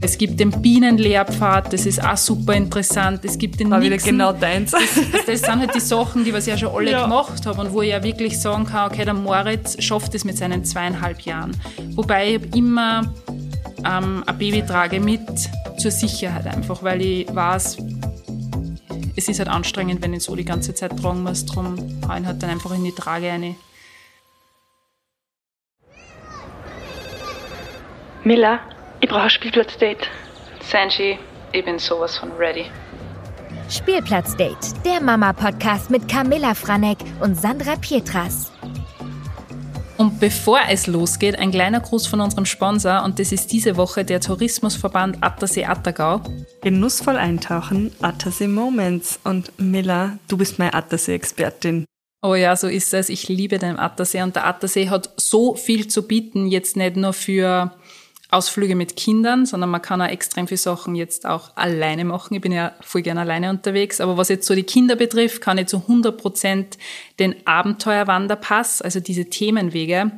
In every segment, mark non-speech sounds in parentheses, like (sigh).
Es gibt den Bienenlehrpfad, das ist auch super interessant. Es gibt den War wieder genau deins. Das, das sind halt die Sachen, die was ich ja schon alle Ja. gemacht habe und wo ich ja wirklich sagen kann, okay, der Moritz schafft es mit seinen zweieinhalb Jahren. Wobei ich immer ähm, ein Baby trage mit zur Sicherheit einfach, weil ich weiß, es ist halt anstrengend, wenn ich so die ganze Zeit tragen muss. Darum hau ich ihn halt dann einfach in die Trage rein. Miller, ich brauche ein Spielplatzdate. Sanji, ich bin sowas von ready. Spielplatzdate, der Mama-Podcast mit Camilla Franek und Sandra Pietras. Und bevor es losgeht, ein kleiner Gruß von unserem Sponsor und das ist diese Woche der Tourismusverband Attersee Attergau. Genussvoll eintauchen, Attersee Moments. Und Miller, du bist meine Attersee-Expertin. Oh ja, so ist es. Ich liebe den Attersee und der Attersee hat so viel zu bieten, jetzt nicht nur für Ausflüge mit Kindern, sondern man kann auch extrem viele Sachen jetzt auch alleine machen. Ich bin ja voll gerne alleine unterwegs, aber was jetzt so die Kinder betrifft, kann ich zu 100 Prozent den Abenteuerwanderpass, also diese Themenwege,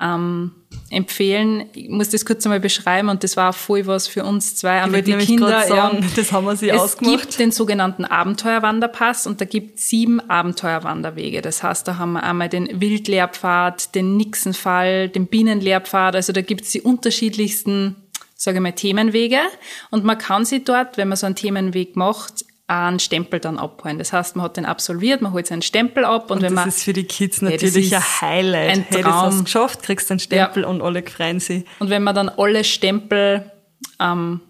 ähm, empfehlen. Ich muss das kurz einmal beschreiben und das war voll was für uns zwei. Einmal die Kinder, sagen, ja, (laughs) das haben wir sie es ausgemacht. gibt den sogenannten Abenteuerwanderpass und da gibt sieben Abenteuerwanderwege. Das heißt, da haben wir einmal den Wildlehrpfad, den Nixenfall, den Bienenlehrpfad. Also da gibt es die unterschiedlichsten, sage ich mal, Themenwege. Und man kann sie dort, wenn man so einen Themenweg macht, einen Stempel dann abholen. Das heißt, man hat den absolviert, man holt seinen Stempel ab und, Und wenn das man ist für die Kids Ja, das natürlich ist ein Highlight. ein hey, das hast Traum. du geschafft, kriegst einen Stempel und alle freuen sich. Und wenn man dann alle Stempel ähm,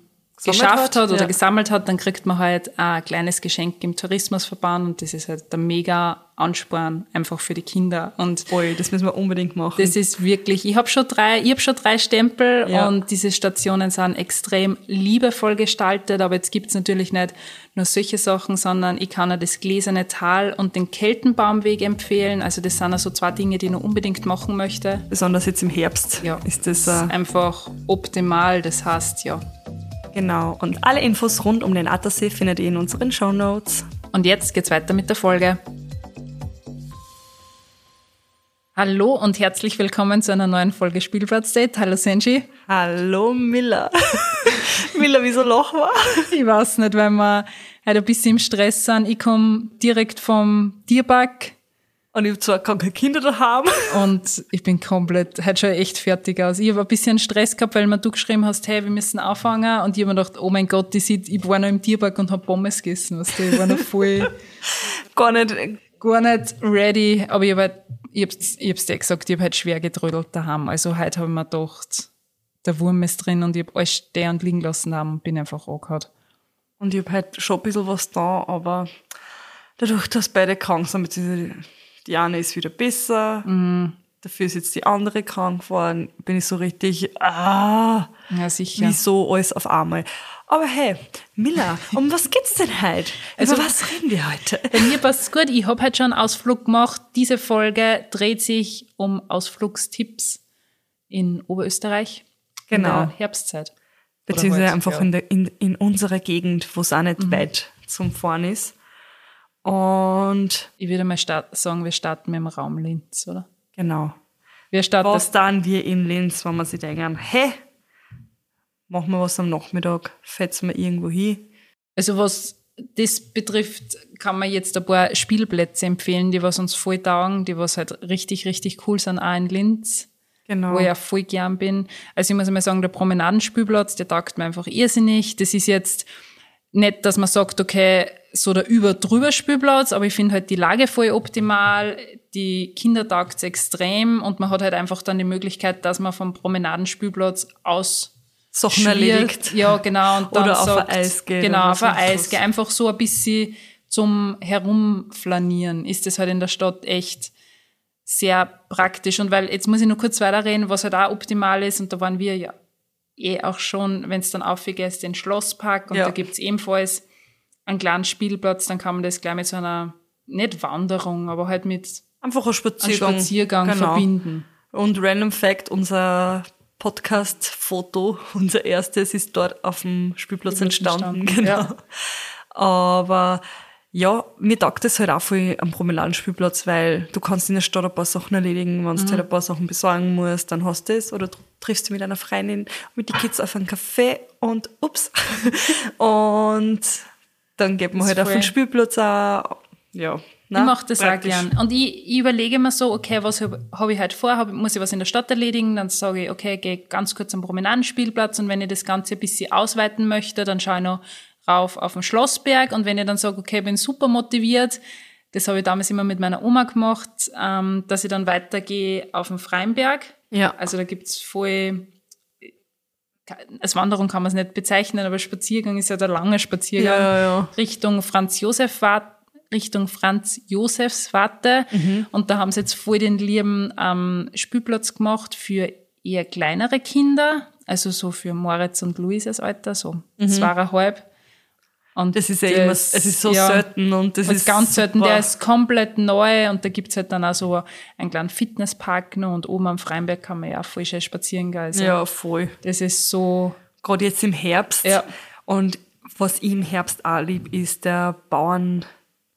geschafft hat, hat, oder ja. gesammelt hat, dann kriegt man halt ein kleines Geschenk im Tourismusverband und das ist halt der mega Ansporn einfach für die Kinder. Und Voll, das müssen wir unbedingt machen. das ist wirklich, ich habe schon drei, ich habe schon drei Stempel Ja. und diese Stationen sind extrem liebevoll gestaltet, aber jetzt gibt's natürlich nicht nur solche Sachen, sondern ich kann auch das Gläserne Tal und den Keltenbaumweg empfehlen. Also das sind also zwei Dinge, die ich noch unbedingt machen möchte. Besonders jetzt im Herbst Ja, ist das das ist einfach optimal. Das heißt, ja, genau. Und alle Infos rund um den Attersee findet ihr in unseren Shownotes. Und jetzt geht's weiter mit der Folge. Hallo und herzlich willkommen zu einer neuen Folge Spielplatzdate. Hallo Senji. Hallo Miller. (laughs) Miller, wieso Loch war? Ich weiß nicht, weil wir heute ein bisschen im Stress sind. Ich komme direkt vom Tierpark Und ich habe zwar keine Kinder daheim. und ich bin komplett, heute schon echt fertig aus. Ich habe ein bisschen Stress gehabt, weil mir du geschrieben hast, hey, wir müssen anfangen. Und ich habe mir gedacht, oh mein Gott, ich, sit- ich war noch im Tierpark und habe Pommes gegessen. Weißt du? Ich war noch voll... (laughs) Gar nicht. gar nicht ready, aber ich habe halt, ich hab's, ich hab's dir gesagt, ich habe halt schwer getrödelt daheim. Also heute habe ich mir gedacht, der Wurm ist drin und ich habe alles stehen und liegen lassen haben und bin einfach angehauen. Und ich habe halt schon ein bisschen was da, aber dadurch, dass beide krank sind, beziehungsweise die eine ist wieder besser, dafür ist jetzt die andere krank geworden, bin ich so richtig, ah, Ja, sicher. wieso alles auf einmal. Aber hey, Miller, um was geht's denn heute? Also- Über was reden wir heute? Bei mir passt's gut. Ich habe halt schon einen Ausflug gemacht. Diese Folge dreht sich um Ausflugstipps in Oberösterreich. In Genau. der Herbstzeit. Beziehungsweise halt, einfach ja. Mhm. in, der, in, in unserer Gegend, wo es auch nicht weit zum Fahren ist. Und Ich würde mal start, sagen, wir starten mit dem Raum Linz, oder? genau. Wir starten Was dann wir in Linz, wenn wir sich denken, hä, machen wir was am Nachmittag, fetzen wir irgendwo hin. Also was das betrifft, kann man jetzt ein paar Spielplätze empfehlen, die was uns voll taugen, die was halt richtig, richtig cool sind, auch in Linz, Genau. wo ich auch voll gern bin. Also ich muss einmal sagen, der Promenadenspielplatz, der taugt mir einfach irrsinnig. Das ist jetzt nicht, dass man sagt, okay, so der über-drüber Spielplatz, aber ich finde halt die Lage voll optimal, die Kinder taugt's extrem und man hat halt einfach dann die Möglichkeit, dass man vom Promenadenspielplatz aus Sachen erledigt. Ja, genau. Und dann Oder auf sagt, ein Eis geht Genau, auf ein Eis geht. Einfach so ein bisschen zum Herumflanieren ist das halt in der Stadt echt sehr praktisch. Und weil, jetzt muss ich nur kurz weiterreden, was halt auch optimal ist, und da waren wir ja eh auch schon, wenn es dann aufgeht, den Schlosspark und Ja. da gibt's ebenfalls einen kleinen Spielplatz, dann kann man das gleich mit so einer, nicht Wanderung, aber halt mit Einfach ein einem Spaziergang. Spaziergang Genau. verbinden. Und Random Fact, unser Podcast-Foto, (laughs) unser erstes, ist dort auf dem Spielplatz entstanden, Genau. ja. Aber ja, mir taugt das halt auch voll am Promenadenspielplatz, weil du kannst in der Stadt ein paar Sachen erledigen, wenn du Mhm. halt ein paar Sachen besorgen musst, dann hast du das. Oder du triffst dich mit einer Freundin, mit den Kids auf einen Café und ups. (laughs) und dann geht man Das halt auf den Spielplatz auch. Ja. ich mache das auch gern. Und ich, ich überlege mir so, okay, was habe hab ich heute vor? Hab, muss ich was in der Stadt erledigen? Dann sage ich, okay, gehe ganz kurz am Promenadenspielplatz und wenn ich das Ganze ein bisschen ausweiten möchte, dann schaue ich noch rauf auf den Schlossberg und wenn ich dann sage, okay, bin super motiviert, das habe ich damals immer mit meiner Oma gemacht, ähm, dass ich dann weitergehe auf den Freienberg. Ja. Also da gibt's voll, als Wanderung kann man es nicht bezeichnen, aber Spaziergang ist ja der lange Spaziergang Ja, ja. Richtung Franz Josef Warte, Richtung Franz Josefs Warte. Mhm. Und da haben sie jetzt voll den lieben ähm, Spielplatz gemacht für eher kleinere Kinder, also so für Moritz und Luises Alter, so zweieinhalb. Und. Das ist ja immer, es ist so ja, selten und das das ist ganz selten, super. der ist komplett neu und da gibt's halt dann auch so einen kleinen Fitnesspark noch und oben am Freienberg kann man ja auch voll schön spazieren gehen. Also Ja, voll. Das ist so, Gerade jetzt im Herbst. Ja. Und was ich im Herbst auch lieb, ist der Bauern,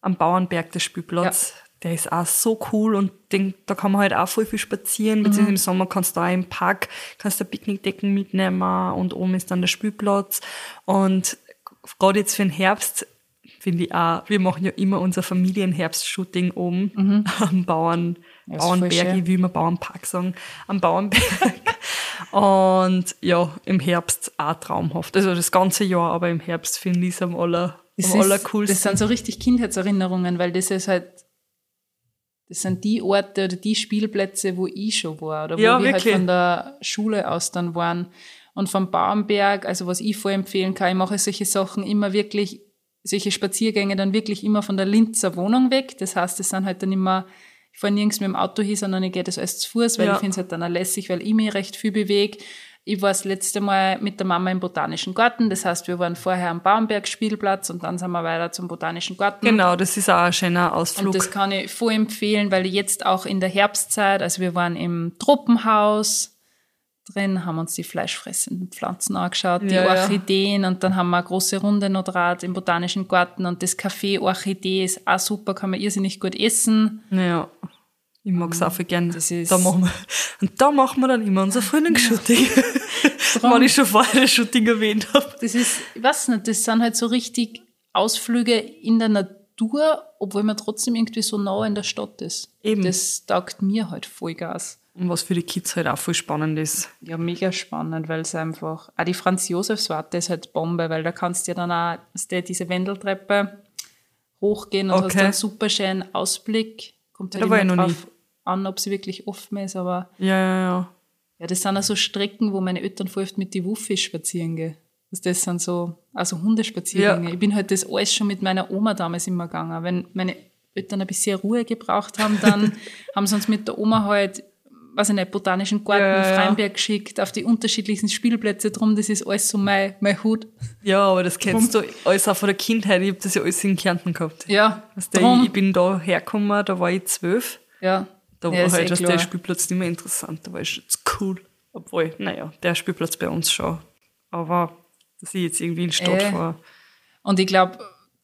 am Bauernberg der Spielplatz. Der ist auch so cool und den, da kann man halt auch voll viel spazieren. Mhm. Beziehungsweise im Sommer kannst du auch im Park, kannst du Picknickdecken mitnehmen und oben ist dann der Spielplatz. Und gerade jetzt für den Herbst finde ich auch, wir machen ja immer unser Familienherbstshooting oben (laughs) am Bauern, Mhm. ist voll Bauernberg, ich will immer Bauernpark sagen, am Bauernberg. (laughs) Und ja, im Herbst auch traumhaft. Also das ganze Jahr, aber im Herbst finde ich es am, aller, das, am allercoolsten. das sind so richtig Kindheitserinnerungen, weil das ist halt, das sind die Orte oder die Spielplätze, wo ich schon war oder wo Ja, wir wirklich. halt von der Schule aus dann waren. Und vom Bauernberg, also was ich vorempfehlen kann, ich mache solche Sachen immer wirklich, solche Spaziergänge dann wirklich immer von der Linzer Wohnung weg. Das heißt, das sind halt dann immer, ich fahre nirgends mit dem Auto hin, sondern ich gehe das alles zu Fuß, weil Ja. ich finde es halt dann auch lässig, weil ich mich recht viel bewege. Ich war das letzte Mal mit der Mama im Botanischen Garten. Das heißt, wir waren vorher am Bauernberg-Spielplatz und dann sind wir weiter zum Botanischen Garten. genau, das ist auch ein schöner Und Ausflug. das kann ich voll empfehlen, weil jetzt auch in der Herbstzeit, also wir waren im Tropenhaus drin, haben uns die fleischfressenden Pflanzen angeschaut, die Ja, ja. Orchideen und dann haben wir eine große Runde noch draht im Botanischen Garten und das Café Orchidee ist auch super, kann man irrsinnig gut essen. ja. Ich mag es auch viel gern. Das ist- da machen wir, und da machen wir dann immer unser Frühlingsshooting. (laughs) Weil ich schon vorher das Shooting erwähnt habe. Das ist, ich weiß nicht, das sind halt so richtig Ausflüge in der Natur, obwohl man trotzdem irgendwie so nah in der Stadt ist. Eben. Das taugt mir halt Vollgas. Und was für die Kids halt auch voll spannend ist. Ja, mega spannend, weil es einfach, auch die Franz-Josefs-Warte ist halt Bombe, weil da kannst du ja dann auch diese Wendeltreppe hochgehen und hast Okay. dann einen super schönen Ausblick. Kommt halt Da immer drauf an, ob sie wirklich offen ist, aber Ja, ja, ja. ja, das sind auch so Strecken, wo meine Eltern oft mit die Wuffi spazieren gehen. Also das sind so, also Hundespaziergänge. Ja. Ich bin halt das alles schon mit meiner Oma damals immer gegangen. Wenn meine Eltern ein bisschen Ruhe gebraucht haben, dann (laughs) haben sie uns mit der Oma halt, weiß ich nicht, botanischen Garten, Ja, ja, ja. Freienberg geschickt, auf die unterschiedlichsten Spielplätze drum. Das ist alles so mein, mein Hut. Ja, aber das kennst du alles auch von der Kindheit. Ich habe das ja alles in Kärnten gehabt. Ja, Weißt du, drum. ich, bin da hergekommen, da war ich zwölf. ja. Da ja, war ist halt eh der Spielplatz nicht mehr interessant, da war ich jetzt cool. Obwohl, naja, der Spielplatz bei uns schon. Aber dass ich jetzt irgendwie in die Stadt Äh. fahre. Und ich glaube,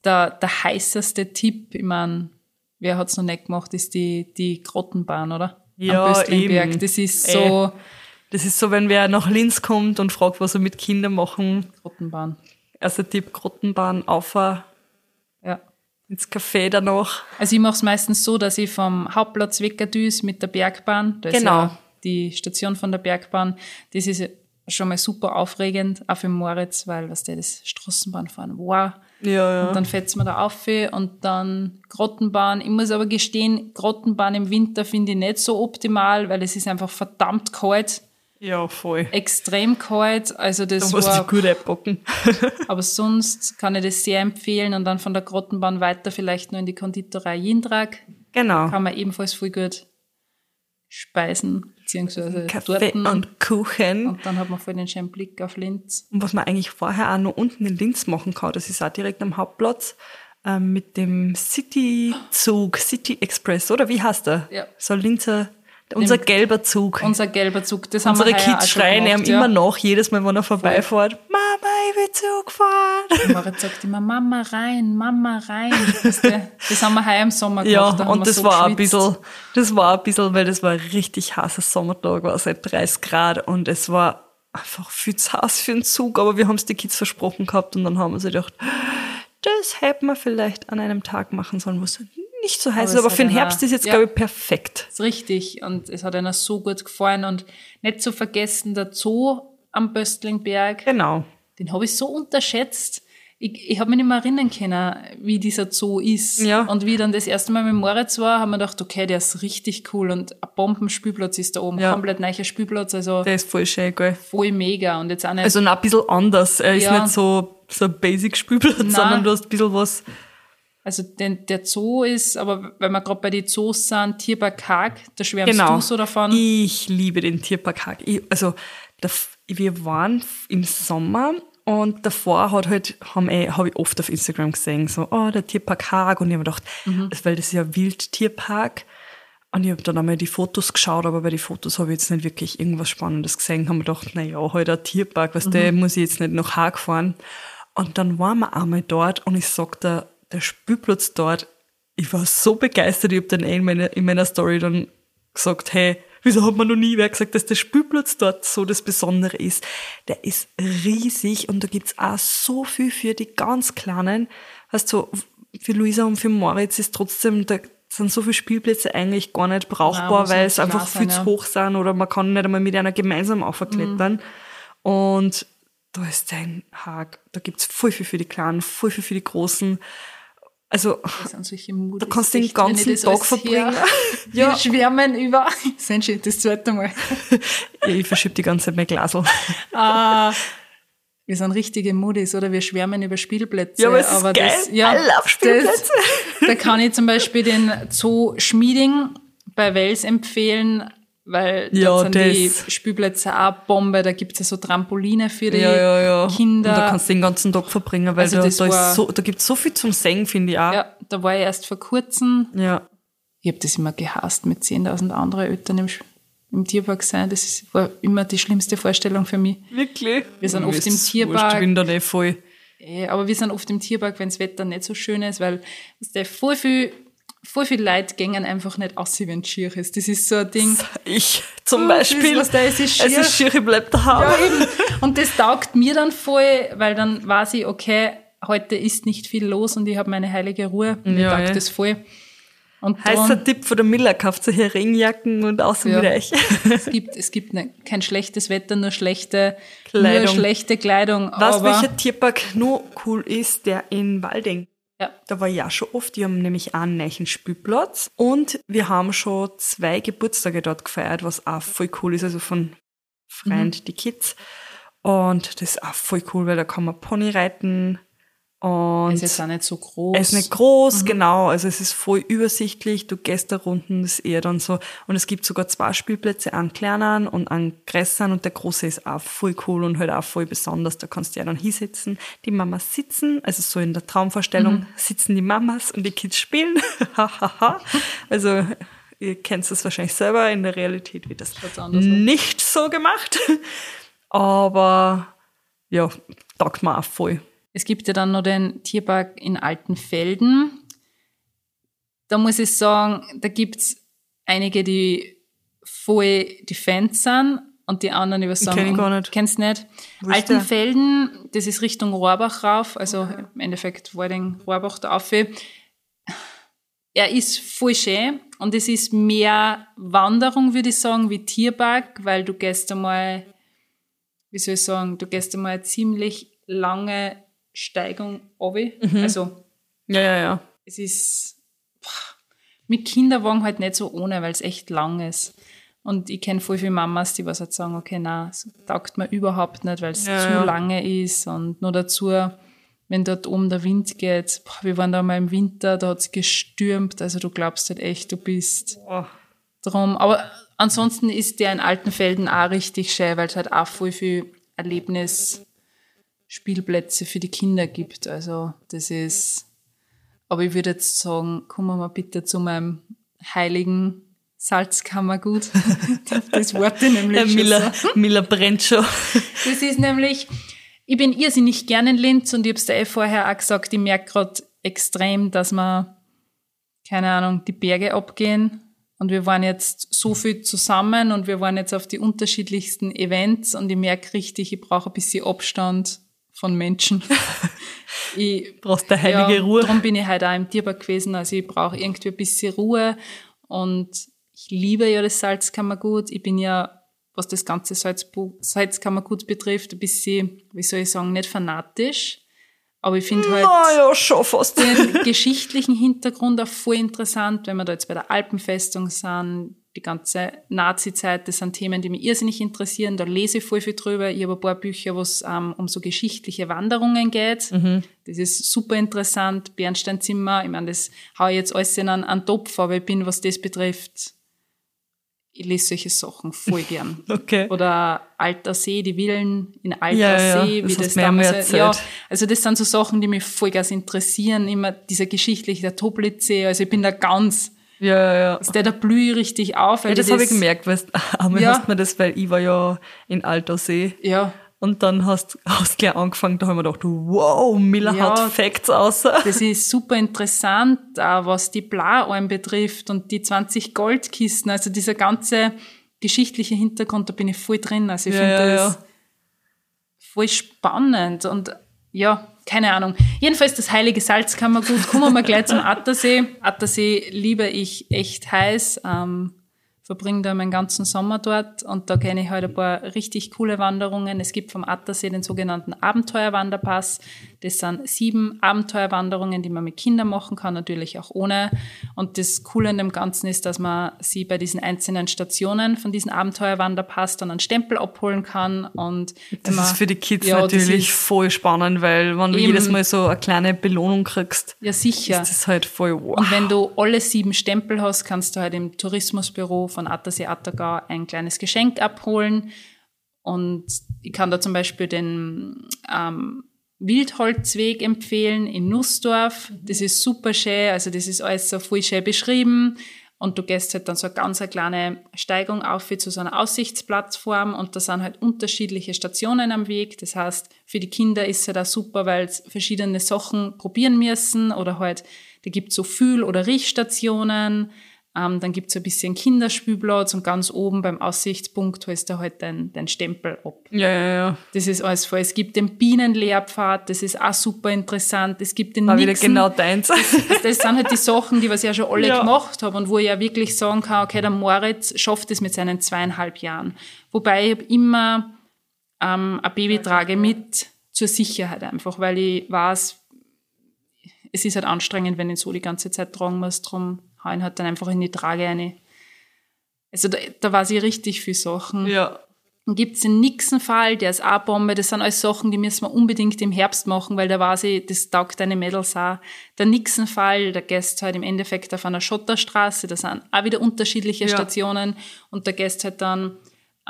der, der heißeste Tipp, ich meine, wer hat's noch nicht gemacht, ist die, die Grottenbahn, oder? Ja, Am Böstlingberg. eben. Das ist Äh. so, Das ist so, wenn wer nach Linz kommt und fragt, was er mit Kindern machen. Grottenbahn. Erster Tipp, Grottenbahn, auf Ja. ins Café danach. Also ich mache es meistens so, dass ich vom Hauptplatz weggerdüse mit der Bergbahn. Da ist Genau. ja die Station von der Bergbahn. Das ist schon mal super aufregend, auch für Moritz, weil was der das Straßenbahnfahren, wow. Ja, ja. Und dann fährt's mir da auf und dann Grottenbahn. Ich muss aber gestehen, Grottenbahn im Winter finde ich nicht so optimal, weil es ist einfach verdammt kalt, ja, voll. extrem kalt. Also Da das musst war, gut einpacken. (laughs) aber sonst kann ich das sehr empfehlen und dann von der Grottenbahn weiter vielleicht nur in die Konditorei Jindrag. genau. Kann man ebenfalls voll gut speisen, beziehungsweise Kaffee Torten. und Kuchen. und dann hat man voll den schönen Blick auf Linz. Und was man eigentlich vorher auch noch unten in Linz machen kann, das ist auch direkt am Hauptplatz, ähm, mit dem City-Zug, City Express, oder wie heißt der? Ja. So ein Linzer, unser gelber Zug. Unser gelber Zug, das Unsere haben wir auch Kids schreien ihm ja. immer nach, jedes Mal, wenn er vorbeifährt. Mama, ich will Zug gefahren. Moritz sagt immer, Mama rein, Mama rein. Das haben wir heuer im Sommer Ja, gemacht. da haben und das so war ein geschwitzt. bisschen, das war ein bisschen, weil das war ein richtig heißer Sommertag, war seit 30 Grad und es war einfach viel zu heiß für den Zug, aber wir haben es die Kids versprochen gehabt und dann haben wir sich gedacht, das hätten wir vielleicht an einem Tag machen sollen, wo es nicht so heiß Aber ist, aber für den Herbst ist jetzt, ja. glaube ich, perfekt. Das ist richtig. Und es hat einer so gut gefallen. Und nicht zu vergessen, der Zoo am Böstlingberg, Genau. Den habe ich so unterschätzt. Ich, ich habe mich nicht mehr erinnern können, wie dieser Zoo ist. Ja. Und wie ich dann das erste Mal mit Moritz war, haben wir gedacht, okay, der ist richtig cool. Und ein Bombenspielplatz ist da oben. Ja. Komplett neuer Spielplatz. Also Der ist voll schön, gell? voll mega. Und jetzt auch nicht Also ein bisschen anders. Er ist Ja. nicht so, so ein Basic-Spielplatz, sondern du hast ein bisschen was. Also den, der Zoo ist, aber wenn wir gerade bei den Zoos sind, Tierpark Haag, da schwärmst Genau. du so davon. Ich liebe den Tierpark Haag. Ich, also, der, wir waren im Sommer und davor hat halt, haben eh, habe ich oft auf Instagram gesehen, so, oh, der Tierpark Haag. Und ich habe mir gedacht, Mhm. weil das ist ja Wildtierpark. Und ich habe dann einmal die Fotos geschaut, aber bei den Fotos habe ich jetzt nicht wirklich irgendwas Spannendes gesehen. Haben mir gedacht, na ja, halt ein Tierpark, was der Mhm. muss ich jetzt nicht nach Haag fahren. Und dann waren wir einmal dort und ich sag der, der Spielplatz dort, ich war so begeistert, ich habe dann eh in meiner, in meiner Story dann gesagt, hey, wieso hat man noch nie wer gesagt, dass der Spielplatz dort so das Besondere ist? Der ist riesig und da gibt's auch so viel für die ganz Kleinen. Weißt du, für Luisa und für Moritz ist trotzdem, da sind so viele Spielplätze eigentlich gar nicht brauchbar, muss weil es einfach sein, viel zu ja. hoch sind oder man kann nicht einmal mit einer gemeinsam aufklettern. Und da ist ein Haag, da gibt's voll viel für die Kleinen, voll viel für die Großen. Also. Da kannst du den ganzen Tag verbringen. (laughs) Ja. Wir schwärmen über. (laughs) Schon das zweite Mal. (laughs) ich verschieb die ganze Zeit mein Glasl. Ah, wir sind richtige Moodies, oder? Wir schwärmen über Spielplätze. Ja, aber es ist geil. Das, ja, I love Spielplätze. Das, da kann ich zum Beispiel den Zoo Schmieding bei Wels empfehlen, weil Ja, dort sind die das- Spielplätze auch Bombe. Da gibt's ja so Trampoline für die Ja, ja, ja. Kinder. Und da kannst du den ganzen Tag verbringen, weil Also da, da, war- so, da gibt's so viel zum Singen, finde ich auch. ja, da war ich erst vor kurzem ja. Ich habe das immer gehasst, mit 10.000 anderen Eltern im, im Tierpark sein. Das ist, war immer die schlimmste Vorstellung für mich. Wirklich? Wir sind oft im Tierpark. Wurscht, ich bin da nicht voll. Aber wir sind oft im Tierpark, wenn das Wetter nicht so schön ist, weil weißt du, voll viel, voll viel Leute gängen einfach nicht aus, wenn es schier ist. Das ist so ein Ding. Ich zum Oh, Beispiel. das, was da ist, ist es ist schier, ich bleib daheim. Ja, eben. Und das taugt mir dann voll, weil dann weiß ich, okay, heute ist nicht viel los und ich habe meine heilige Ruhe. Mir Ja, taugt eh. das voll. Und Heißer darum- Tipp von der Miller, kauft ihr hier Regenjacken und außen Ja. es gibt, es gibt ne, kein schlechtes Wetter, nur schlechte Kleidung. Nur schlechte Kleidung. Was, welcher Tierpark nur cool ist, der in Walding. Ja. Da war ich auch schon oft. Die haben nämlich auch einen neuen Spielplatz. Und wir haben schon zwei Geburtstage dort gefeiert, was auch voll cool ist. Also von Freund, Mhm. die Kids. Und das ist auch voll cool, weil da kann man Pony reiten. Und ist jetzt auch nicht so groß. er ist nicht groß, genau. Also es ist voll übersichtlich. Du gehst da runden, das ist eher dann so. Und es gibt sogar zwei Spielplätze, einen kleinen und einen größeren. Und der große ist auch voll cool und halt auch voll besonders. Da kannst du ja dann hinsetzen. Die Mamas sitzen, also so in der Traumvorstellung sitzen die Mamas und die Kids spielen. (laughs) Also ihr kennt es wahrscheinlich selber. In der Realität wird das nicht so gemacht. Aber ja, taugt mir auch voll. Es gibt ja dann noch den Tierpark in Altenfelden. Da muss ich sagen, da gibt's einige, die voll die Fans sind und die anderen, was sagen, Kenn ich gar nicht. kennst nicht. Wo? Altenfelden, das ist Richtung Rohrbach rauf, also im Endeffekt Warding, Rohrbach da auf. Er ist voll schön und es ist mehr Wanderung, würde ich sagen, wie Tierpark, weil du gehst einmal, wie soll ich sagen, du gehst einmal eine ziemlich lange Steigung runter. Mhm. Also Ja, ja, ja. es ist boah, mit Kinderwagen halt nicht so ohne, weil es echt lang ist. Und ich kenne voll viele Mamas, die was halt sagen, okay, na, es taugt mir überhaupt nicht, weil es Ja, zu ja. lange ist. Und nur dazu, wenn dort oben der Wind geht, boah, wir waren da mal im Winter, da hat es gestürmt, also du glaubst halt echt, du bist Boah. drum. Aber ansonsten ist der in Altenfelden auch richtig schön, weil es halt auch voll viel Erlebnisspielplätze für die Kinder gibt. Also das ist, aber ich würde jetzt sagen, kommen wir mal bitte zu meinem heiligen Salzkammergut. (laughs) das Wort nämlich Der schon Miller, so. (laughs) Miller brennt schon. Das ist nämlich ich bin irrsinnig gerne in Linz und ich habe es dir eh vorher auch gesagt, ich merke gerade extrem, dass wir, keine Ahnung, die Berge abgehen. Und wir waren jetzt so viel zusammen und wir waren jetzt auf die unterschiedlichsten Events und ich merke richtig, ich brauche ein bisschen Abstand von Menschen. (laughs) ich brauchst heilige ja, Ruhe. Darum bin ich halt auch im Tierpark gewesen. Also ich brauche irgendwie ein bisschen Ruhe und ich liebe ja das Salzkammergut. Ich bin ja, was das ganze Salzkammergut betrifft, ein bisschen, wie soll ich sagen, nicht fanatisch. Aber ich finde halt ja, schon fast. den geschichtlichen Hintergrund auch voll interessant, wenn wir da jetzt bei der Alpenfestung sind, die ganze Nazi-Zeit, das sind Themen, die mich irrsinnig interessieren. Da lese ich voll viel drüber. Ich habe ein paar Bücher, wo es ähm, um so geschichtliche Wanderungen geht. Mhm. Das ist super interessant. Bernsteinzimmer, ich meine, das haue ich jetzt alles in einen, einen Topf, aber ich bin, was das betrifft, ich lese solche Sachen voll gern. (laughs) Okay. Oder Alter See, die Villen in Alter ja, See, ja, wie das, das damals. Ja, also das sind so Sachen, die mich voll ganz interessieren. Immer dieser geschichtliche, der Toplitzsee. Also ich bin da ganz, ja, ja. Ist der da blühe richtig auf. Ja, das, das habe ich gemerkt, weil (laughs) einmal ja. hast mir das, weil ich war ja in Alter See. Ja. Und dann hast du gleich angefangen, da haben wir gedacht, wow, Miller ja, hat Facts außer. (laughs) Das ist super interessant, auch was die Blaualm betrifft und die 20 Goldkisten, also dieser ganze geschichtliche Hintergrund, da bin ich voll drin. Also ich ja, finde ja, das voll spannend und ja, keine Ahnung. Jedenfalls das heilige Salzkammergut. Kommen wir gleich zum Attersee. Attersee liebe ich echt heiß. Ähm, verbringe da meinen ganzen Sommer dort und da kenne ich halt ein paar richtig coole Wanderungen. Es gibt vom Attersee den sogenannten Abenteuerwanderpass. Das sind sieben Abenteuerwanderungen, die man mit Kindern machen kann, natürlich auch ohne. Und das Coole an dem Ganzen ist, dass man sie bei diesen einzelnen Stationen von diesem Abenteuerwanderpass dann einen Stempel abholen kann. Und das man, ist für die Kids ja, natürlich voll spannend, weil wenn du jedes Mal so eine kleine Belohnung kriegst, ja, sicher. ist das halt voll wow. Und wenn du alle sieben Stempel hast, kannst du halt im Tourismusbüro von Attersee Attergau ein kleines Geschenk abholen. Und ich kann da zum Beispiel den ähm, Wildholzweg empfehlen in Nussdorf. Das ist super schön, also das ist alles so voll schön beschrieben. Und du gehst halt dann so eine ganz eine kleine Steigung auf wie zu so einer Aussichtsplattform und da sind halt unterschiedliche Stationen am Weg. Das heißt, für die Kinder ist es halt auch super, weil sie verschiedene Sachen probieren müssen oder halt, da gibt es so Fühl- oder Riechstationen. Ähm, dann gibt's ein bisschen Kinderspielplatz und ganz oben beim Aussichtspunkt holst du halt dein, dein Stempel ab. Ja, ja, ja. Das ist alles voll. Es gibt den Bienenlehrpfad, das ist auch super interessant. Es gibt den War Nixon. wieder genau deins. Das, das, sind halt die Sachen, die was ich ja schon alle ja. gemacht habe und wo ich ja wirklich sagen kann, okay, der Moritz schafft es mit seinen zweieinhalb Jahren. Wobei ich immer ähm, ein Baby trage mit zur Sicherheit einfach, weil ich weiß, es ist halt anstrengend, wenn ich so die ganze Zeit tragen muss. Drum hauen hat dann einfach in die Trage eine. Also da, da war sie richtig viel Sachen. Ja. Dann gibt's den Nixon-Fall, der ist auch Bombe. Das sind alles Sachen, die müssen wir unbedingt im Herbst machen, weil da war sie, das taugt deine Mädels auch. Der Nixon-Fall, der gehst halt im Endeffekt auf einer Schotterstraße, da sind auch wieder unterschiedliche ja. Stationen und da gehst halt dann,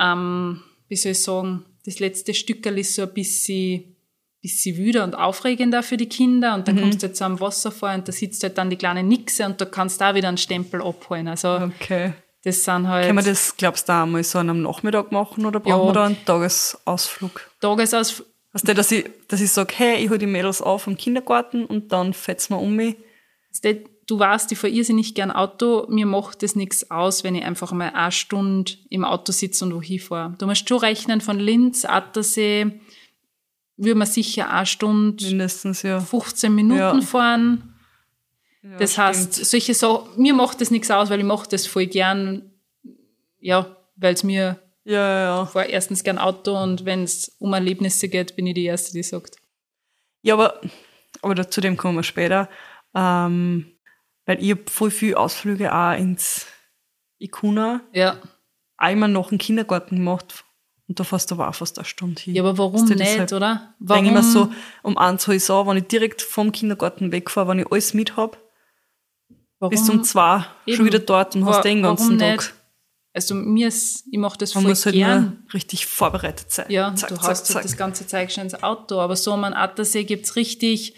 ähm, wie soll ich sagen, das letzte Stückerl ist so ein bisschen bisschen wüder und aufregender für die Kinder und dann mhm. kommst du jetzt am Wasserfall und da sitzt halt dann die kleine Nixe und da kannst du auch wieder einen Stempel abholen. Also okay. das sind halt. Kann man das, glaubst du, auch mal so an einem Nachmittag machen oder brauchen ja. wir da einen Tagesausflug? Tagesausflug. Weißt du, dass ich, dass ich sage, hey, ich hole die Mädels auf vom Kindergarten und dann fetzen wir um mich? Du weißt, ich fahre irrsinnig gern Auto. Mir macht das nichts aus, wenn ich einfach mal eine Stunde im Auto sitze und wohin fahre. Du musst schon rechnen von Linz, Attersee, würde man sicher eine Stunde, mindestens ja. 15 Minuten ja. fahren. Ja, das stimmt. heißt, solche so, mir macht das nichts aus, weil ich mache das voll gern, ja, weil es mir ja. Ich fahre erstens gern Auto und wenn es um Erlebnisse geht, bin ich die Erste, die sagt. Ja, aber, aber zu dem kommen wir später. Ähm, weil ich habe voll viele Ausflüge auch ins Ikuna. Ja. Einmal noch einen Kindergarten gemacht und da fährst du aber auch fast eine Stunde hin. Ja, aber warum nicht, deshalb, oder? Warum? Denke ich mir so, um eins habe ich so, wenn ich direkt vom Kindergarten wegfahre, wenn ich alles mit habe, bis um zwei Eben. schon wieder dort und hast den ganzen Tag. Nicht? Also mir ist, ich mache das Man voll muss halt gern. richtig vorbereitet sein. Ja, zack, du zack, hast zack. das ganze Zeug schon ins Auto. Aber so am Attersee gibt's richtig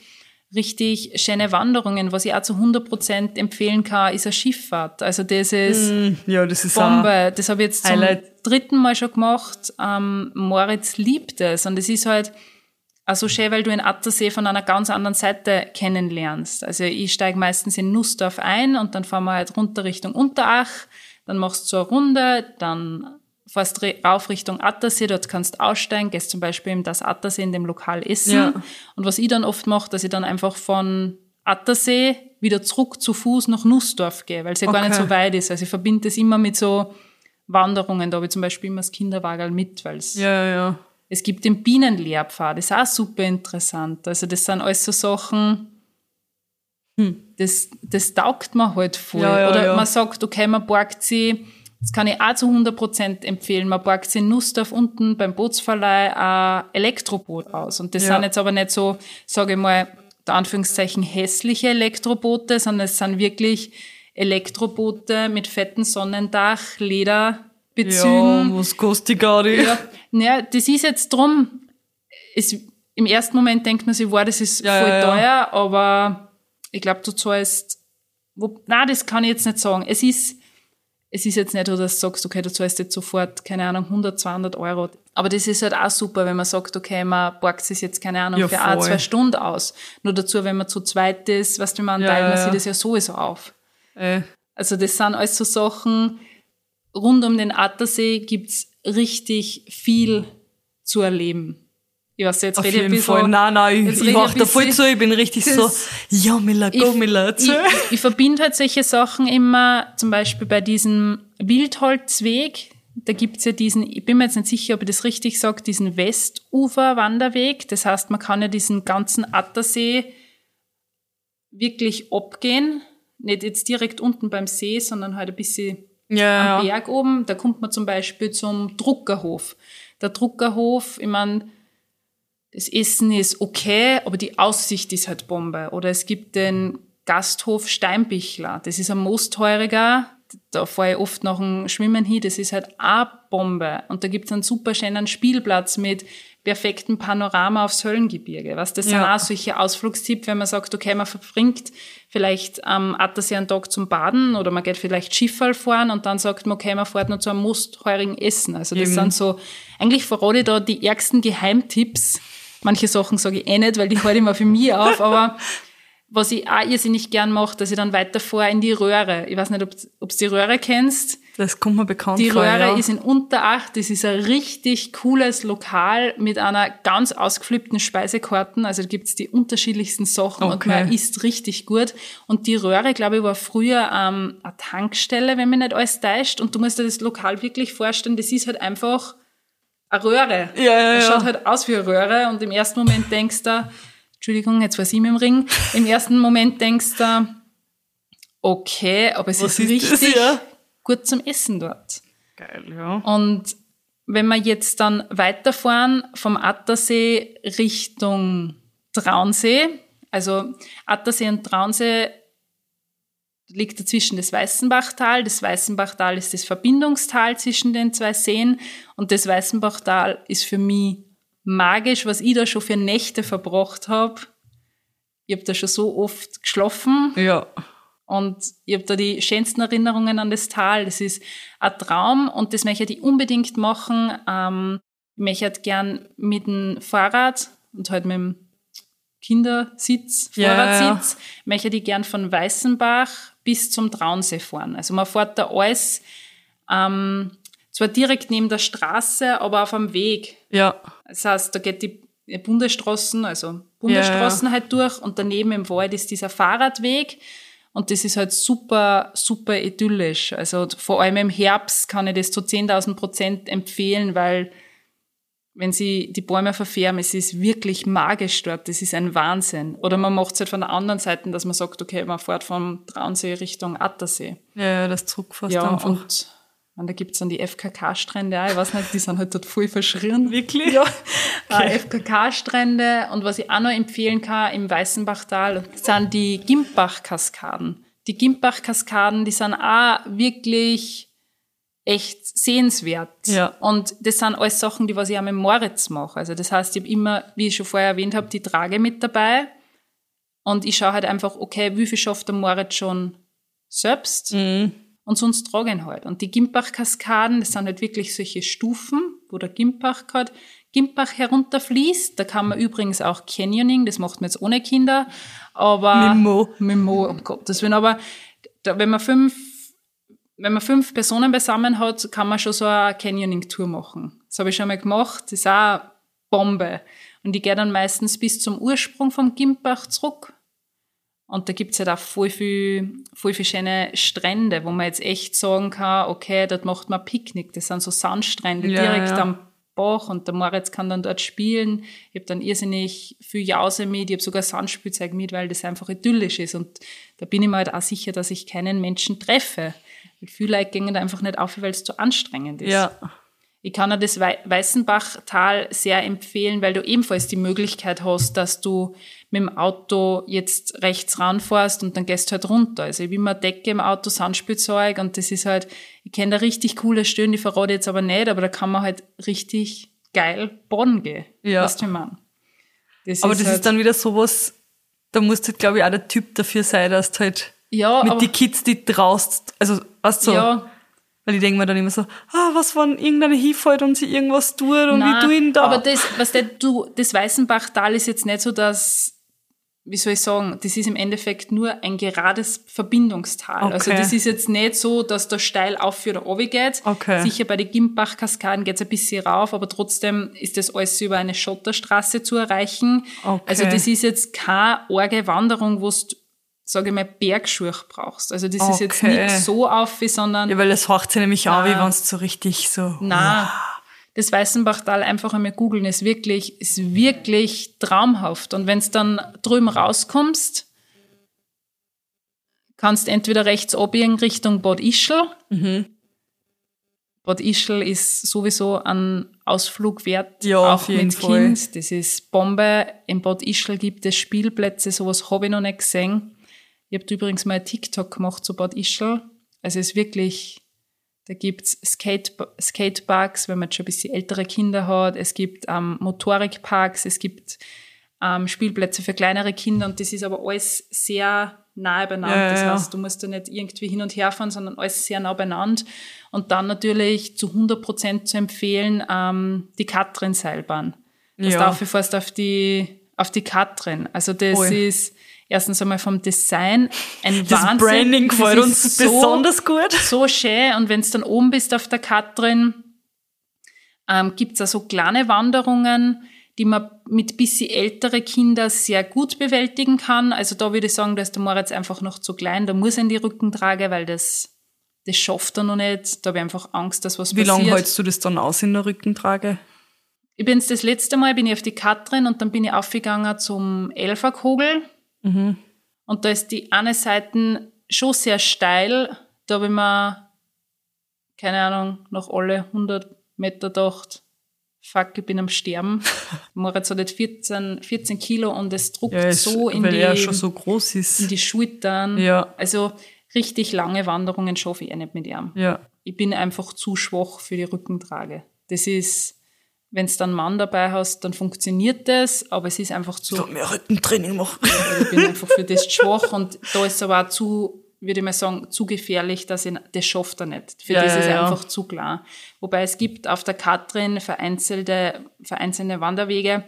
richtig schöne Wanderungen. Was ich auch zu 100 Prozent empfehlen kann, ist eine Schifffahrt. Also das ist, mm, ja, das ist Bombe. Das habe ich jetzt zum Highlight. dritten Mal schon gemacht. Ähm, Moritz liebt es. Und es ist halt, also schön, weil du den Attersee von einer ganz anderen Seite kennenlernst. Also ich steige meistens in Nussdorf ein und dann fahren wir halt runter Richtung Unterach, dann machst du so eine Runde, dann fährst rauf Richtung Attersee, dort kannst du aussteigen, gehst zum Beispiel in das Attersee in dem Lokal essen. Ja. Und was ich dann oft mache, dass ich dann einfach von Attersee wieder zurück zu Fuß nach Nussdorf gehe, weil es ja gar nicht Okay. so weit ist. Also ich verbinde das immer mit so Wanderungen, da habe ich zum Beispiel immer das Kinderwagen mit, weil es Ja, ja. es gibt den Bienenlehrpfad, das ist auch super interessant. Also das sind alles so Sachen, das, das taugt man halt voll. Hm. Ja, ja, Oder ja. man sagt, okay, man borgt sie, das kann ich auch zu 100% empfehlen, man sie in Nussdorf unten beim Bootsverleih ein Elektroboot aus. Und das Ja. sind jetzt aber nicht so, sage ich mal, der Anführungszeichen hässliche Elektroboote, sondern es sind wirklich Elektroboote mit fetten Sonnendach, Lederbezügen. Ja, was kostet die Gari? Ja, naja, das ist jetzt drum. Es, Im ersten Moment denkt man sich, wow, das ist Ja, voll ja, teuer, aber ich glaube, du zahlst, wo, na, das kann ich jetzt nicht sagen. Es ist, es ist jetzt nicht so, dass du sagst, okay, du zahlst jetzt sofort, keine Ahnung, 100, 200 Euro. Aber das ist halt auch super, wenn man sagt, okay, man borgt es jetzt, keine Ahnung, Ja, für ein, voll. zwei Stunden aus. Nur dazu, wenn man zu zweit ist, weißt du, man Ja, teilt man ja, sich ja. das ja sowieso auf. Äh, Also das sind alles so Sachen, rund um den Attersee gibt's richtig viel zu erleben. Ich weiß, jetzt auf rede ich ein bisschen, Fall. Nein, nein, ich, ich ein da voll zu, ich bin richtig so, ja, Miller, go, Miller, ich, ich, ich verbinde halt solche Sachen immer, zum Beispiel bei diesem Wildholzweg, da gibt's ja diesen, ich bin mir jetzt nicht sicher, ob ich das richtig sage, diesen Westufer-Wanderweg. Das heißt, man kann ja diesen ganzen Attersee wirklich abgehen. Nicht jetzt direkt unten beim See, sondern halt ein bisschen Ja, am ja. Berg oben. Da kommt man zum Beispiel zum Druckerhof. Der Druckerhof, ich mein, das Essen ist okay, aber die Aussicht ist halt Bombe. Oder es gibt den Gasthof Steinbichler. Das ist ein moostheuriger. Da fahre ich oft nach dem Schwimmen hin. Das ist halt auch Bombe. Und da gibt es einen super schönen Spielplatz mit perfektem Panorama aufs Höllengebirge. Was das sind Ja. auch solche Ausflugstipps, wenn man sagt, okay, man verbringt vielleicht am Attersee einen Tag zum Baden oder man geht vielleicht Schifffall fahren und dann sagt man, okay, man fährt noch zu einem mustheurigen Essen. Also das Eben. sind so, eigentlich verrate ich da die ärgsten Geheimtipps. Manche Sachen sage ich eh nicht, weil die halte ich mir für mich auf, aber was ich auch irrsinnig gern mache, dass ich dann weiterfahre in die Röhre. Ich weiß nicht, ob du die Röhre kennst. Das kommt mir bekannt Die vor, Röhre ja. ist in Unterach. Das ist ein richtig cooles Lokal mit einer ganz ausgeflippten Speisekarten. Also da gibt's die unterschiedlichsten Sachen und Okay. man isst richtig gut. Und die Röhre, glaube ich, war früher ähm, eine Tankstelle, wenn mich nicht alles täuscht. Und du musst dir das Lokal wirklich vorstellen, das ist halt einfach eine Röhre. Ja, ja, ja. schaut halt aus wie eine Röhre und im ersten Moment denkst du, Entschuldigung, jetzt war sie mit dem Ring. Im ersten Moment denkst du, okay, aber es Was ist ist das, richtig ja? gut zum Essen dort. Geil, ja. Und wenn wir jetzt dann weiterfahren vom Attersee Richtung Traunsee, also Attersee und Traunsee liegt dazwischen das Weißenbachtal. Das Weißenbachtal ist das Verbindungstal zwischen den zwei Seen und das Weißenbachtal ist für mich magisch, was ich da schon für Nächte verbracht habe. Ich habe da schon so oft geschlafen. Ja. Und ich habe da die schönsten Erinnerungen an das Tal. Das ist ein Traum und das möchte ich unbedingt machen. Ähm, ich möchte halt gern mit dem Fahrrad und halt mit dem Kindersitz, Ja, Fahrradsitz, möchte ich gern von Weißenbach bis zum Traunsee fahren. Also man fährt da alles, ähm, zwar direkt neben der Straße, aber auf einem Weg. Ja. Das heißt, da geht die Bundesstraßen, also Bundesstraßen halt durch und daneben im Wald ist dieser Fahrradweg und das ist halt super, super idyllisch. Also vor allem im Herbst kann ich das zu 10.000 Prozent empfehlen, weil wenn sie die Bäume verfärben, es ist wirklich magisch dort, das ist ein Wahnsinn. Oder man macht es halt von der anderen Seite, dass man sagt, okay, man fährt vom Traunsee Richtung Attersee. Ja, das zurückfasst Ja, einfach. und man, da gibt's dann die FKK-Strände auch. Ich weiß nicht, die sind halt dort voll verschrien. Wirklich? Ja. Äh, FKK-Strände. Und was ich auch noch empfehlen kann im Weißenbachtal, sind die Gimbach-Kaskaden. Die Gimbach-Kaskaden, die sind auch wirklich echt sehenswert. Ja. Und das sind alles Sachen, die was ich auch mit Moritz mache. Also das heißt, ich habe immer, wie ich schon vorher erwähnt habe, die Trage mit dabei. Und ich schaue halt einfach, okay, wie viel schafft der Moritz schon selbst? Mhm. Und sonst trage ich halt. Und die Gimbach-Kaskaden, das sind halt wirklich solche Stufen, wo der Gimbach gerade Gimpach herunterfließt. Da kann man übrigens auch Canyoning, das macht man jetzt ohne Kinder. Aber Mit dem Mo. Mit dem Mo, um Gottes Willen. Aber da, wenn man fünf, wenn man fünf Personen beisammen hat, kann man schon so eine Canyoning-Tour machen. Das habe ich schon mal gemacht. Das ist auch eine Bombe. Und ich gehe dann meistens bis zum Ursprung vom Gimpach zurück. Und da gibt's halt auch voll viel, voll viel schöne Strände, wo man jetzt echt sagen kann, okay, dort macht man Picknick. Das sind so Sandstrände Ja, direkt ja. am Bach und der Moritz kann dann dort spielen. Ich habe dann irrsinnig viel Jause mit, ich habe sogar Sandspielzeug mit, weil das einfach idyllisch ist. Und da bin ich mir halt auch sicher, dass ich keinen Menschen treffe. Gehen da einfach nicht auf, weil es zu anstrengend ist. Ja. Ich kann dir das Wei- Weißenbachtal sehr empfehlen, weil du ebenfalls die Möglichkeit hast, dass du mit dem Auto jetzt rechts ranfährst und dann gehst du halt runter. Also ich habe immer Decke im Auto, Sandspielzeug und das ist halt, ich kenne da richtig coole Stellen, die verrate ich jetzt aber nicht, aber da kann man halt richtig geil baden gehen. Ja. Weißt du, wie ich meine? Das Aber das halt, ist dann wieder sowas, da musst du, glaube ich, auch der Typ dafür sein, dass du halt ja, mit die Kids, die traust, also, weißt du, so, ja, weil ich denke mir dann immer so, ah, was, wenn irgendeine hinfällt und sie irgendwas tut und Nein, wie du ihn da? Aber das, was der, du, das Weißenbachtal ist jetzt nicht so, dass, wie soll ich sagen, das ist im Endeffekt nur ein gerades Verbindungstal. Okay. Also das ist jetzt nicht so, dass da steil auf oder runter geht. Okay. Sicher bei den Gimbach-Kaskaden geht es ein bisschen rauf, aber trotzdem ist das alles über eine Schotterstraße zu erreichen. Okay. Also das ist jetzt keine arge Wanderung, wo du, sage ich mal, Bergschuhe brauchst. Also das ist jetzt Okay. nicht so auf, sondern ja, weil das horcht sich nämlich an, wie wenn es so richtig so, na, das Weißenbachtal einfach einmal googeln, ist wirklich, ist wirklich traumhaft. Und wenn dann drüben rauskommst, kannst entweder rechts abbiegen Richtung Bad Ischl. Bad Ischl ist sowieso ein Ausflug wert, Ja, auch mit Fall. Kind. Das ist Bombe. In Bad Ischl gibt es Spielplätze, sowas habe ich noch nicht gesehen. Ich habe übrigens mal TikTok gemacht zu Bad Ischl. Also es ist wirklich, da gibt's Skate, Skateparks, wenn man jetzt schon ein bisschen ältere Kinder hat. Es gibt ähm, Motorikparks, es gibt ähm, Spielplätze für kleinere Kinder und das ist aber alles sehr nahe beieinander. Ja, das heißt, du musst da nicht irgendwie hin und her fahren, sondern alles sehr nah beieinander. Und dann natürlich zu 100 Prozent zu empfehlen, ähm, die Katrin-Seilbahn. Dass Ja. du aufgefasst auf die, auf die Katrin. Also das Voll. ist erstens einmal vom Design ein (laughs) das Wahnsinn. Branding Das gefällt uns so- besonders gut. so schön. Und wenn du dann oben bist auf der Katrin, ähm, gibt's auch so kleine Wanderungen, die man mit bisschen ältere Kinder sehr gut bewältigen kann. Also da würde ich sagen, da ist der Moritz einfach noch zu klein. Da muss er in die Rücken tragen, weil das, das schafft er noch nicht. Da habe ich einfach Angst, dass was Wie passiert. lange hältst du das dann aus in der Rückentrage? Ich bin das letzte Mal bin ich auf die Katrin und dann bin ich aufgegangen zum Elferkogel. Und da ist die eine Seite schon sehr steil. Da habe ich mir, keine Ahnung, nach alle 100 Meter gedacht, fuck, ich bin am Sterben. (laughs) Moritz hat jetzt 14, 14 Kilo und es druckt Ja, so in die, so in die Schultern. Ja. Also richtig lange Wanderungen schaffe ich eh nicht mit ihm Ja. ich bin einfach zu schwach für die Rückentrage. Das ist, wenn du dann einen Mann dabei hast, dann funktioniert das, aber es ist einfach zu, So mehr Rückentraining machen. also ich bin einfach für das zu schwach und da ist aber auch zu, würde ich mal sagen, zu gefährlich, dass ich, das schafft er nicht. Für Ja, das ja, ist ja. einfach zu klar. Wobei es gibt auf der Katrin vereinzelte, vereinzelte Wanderwege,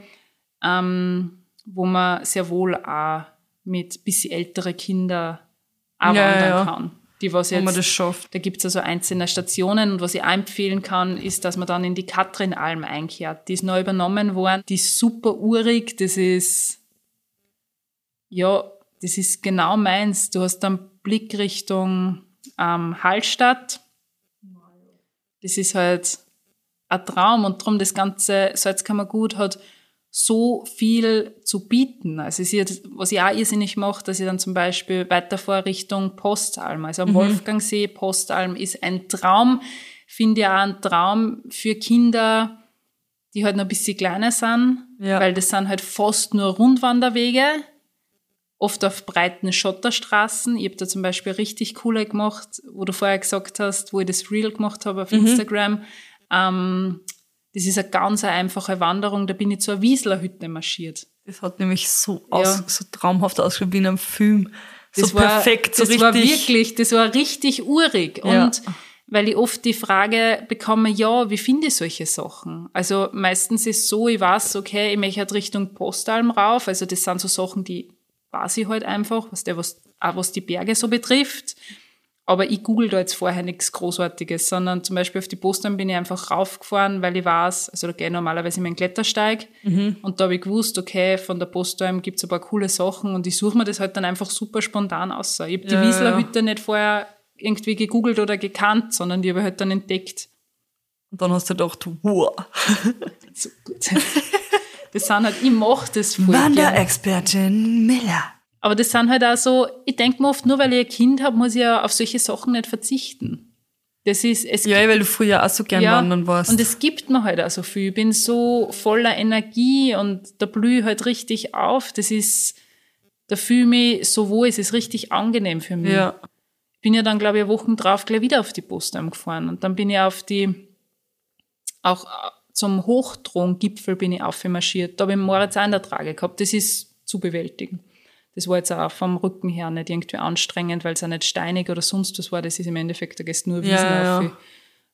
ähm, wo man sehr wohl auch mit bisschen ältere Kinder auch Ja, wandern ja. kann. Die was jetzt man das schafft. da gibt's also einzelne Stationen und was ich auch empfehlen kann, ist, dass man dann in die Katrinalm einkehrt. Die ist neu übernommen worden. Die ist super urig. Das ist, ja, das ist genau meins. Du hast dann Blick Richtung ähm, Hallstatt. Das ist halt ein Traum und drum das ganze Salzkammergut hat so viel zu bieten. Also ist, was ich auch irrsinnig mache, dass ich dann zum Beispiel weiterfahre Richtung Postalm. Also am Wolfgangsee, Postalm ist ein Traum, finde ich auch ein Traum für Kinder, die halt noch ein bisschen kleiner sind, Ja. weil das sind halt fast nur Rundwanderwege, oft auf breiten Schotterstraßen. Ich habe da zum Beispiel richtig coole gemacht, wo du vorher gesagt hast, wo ich das Reel gemacht habe auf Instagram. Ähm, das ist eine ganz einfache Wanderung, da bin ich zur Wieslerhütte marschiert. Das hat nämlich so, Ja. aus, so traumhaft ausgeschaut wie in einem Film. Das so war, perfekt, so das richtig. war wirklich, das war richtig urig. Ja. Und weil ich oft die Frage bekomme, ja, wie finde ich solche Sachen? Also meistens ist so, ich weiß, okay, ich möchte halt Richtung Postalm rauf, also das sind so Sachen, die weiß ich halt einfach, was der, was, auch was die Berge so betrifft. Aber ich google da jetzt vorher nichts Großartiges, sondern zum Beispiel auf die Postalm bin ich einfach raufgefahren, weil ich weiß, also da gehe ich normalerweise in meinen Klettersteig Mhm. und da habe ich gewusst, okay, von der Postalm gibt's ein paar coole Sachen und ich suche mir das halt dann einfach super spontan aus. Ich habe die Ja, ja, Wieslerhütte nicht vorher irgendwie gegoogelt oder gekannt, sondern die habe ich halt dann entdeckt. Und dann hast du gedacht, wow. So gut. Das sind halt, ich mach das voll. Wanderexpertin Miller. Aber das sind halt auch so, ich denke mir oft, nur weil ich ein Kind habe, muss ich ja auf solche Sachen nicht verzichten. Das ist, es Ja, weil du früher auch so gern wandern warst. Und es gibt mir halt auch so viel. Ich bin so voller Energie und da blühe ich halt richtig auf. Das ist, da fühle ich mich so wohl, es ist richtig angenehm für mich. ja. bin ja dann, glaube ich, eine Woche drauf gleich wieder auf die Postheim gefahren. Und dann bin ich auf die, auch äh, zum Hochdrongipfel bin ich aufmarschiert. Da habe ich Moritz auch in der Trage gehabt. Das ist zu bewältigen. Das war jetzt auch vom Rücken her nicht irgendwie anstrengend, weil es auch nicht steinig oder sonst was war. Das ist im Endeffekt, da gehst du nur Wiesen Ja, ja. auf.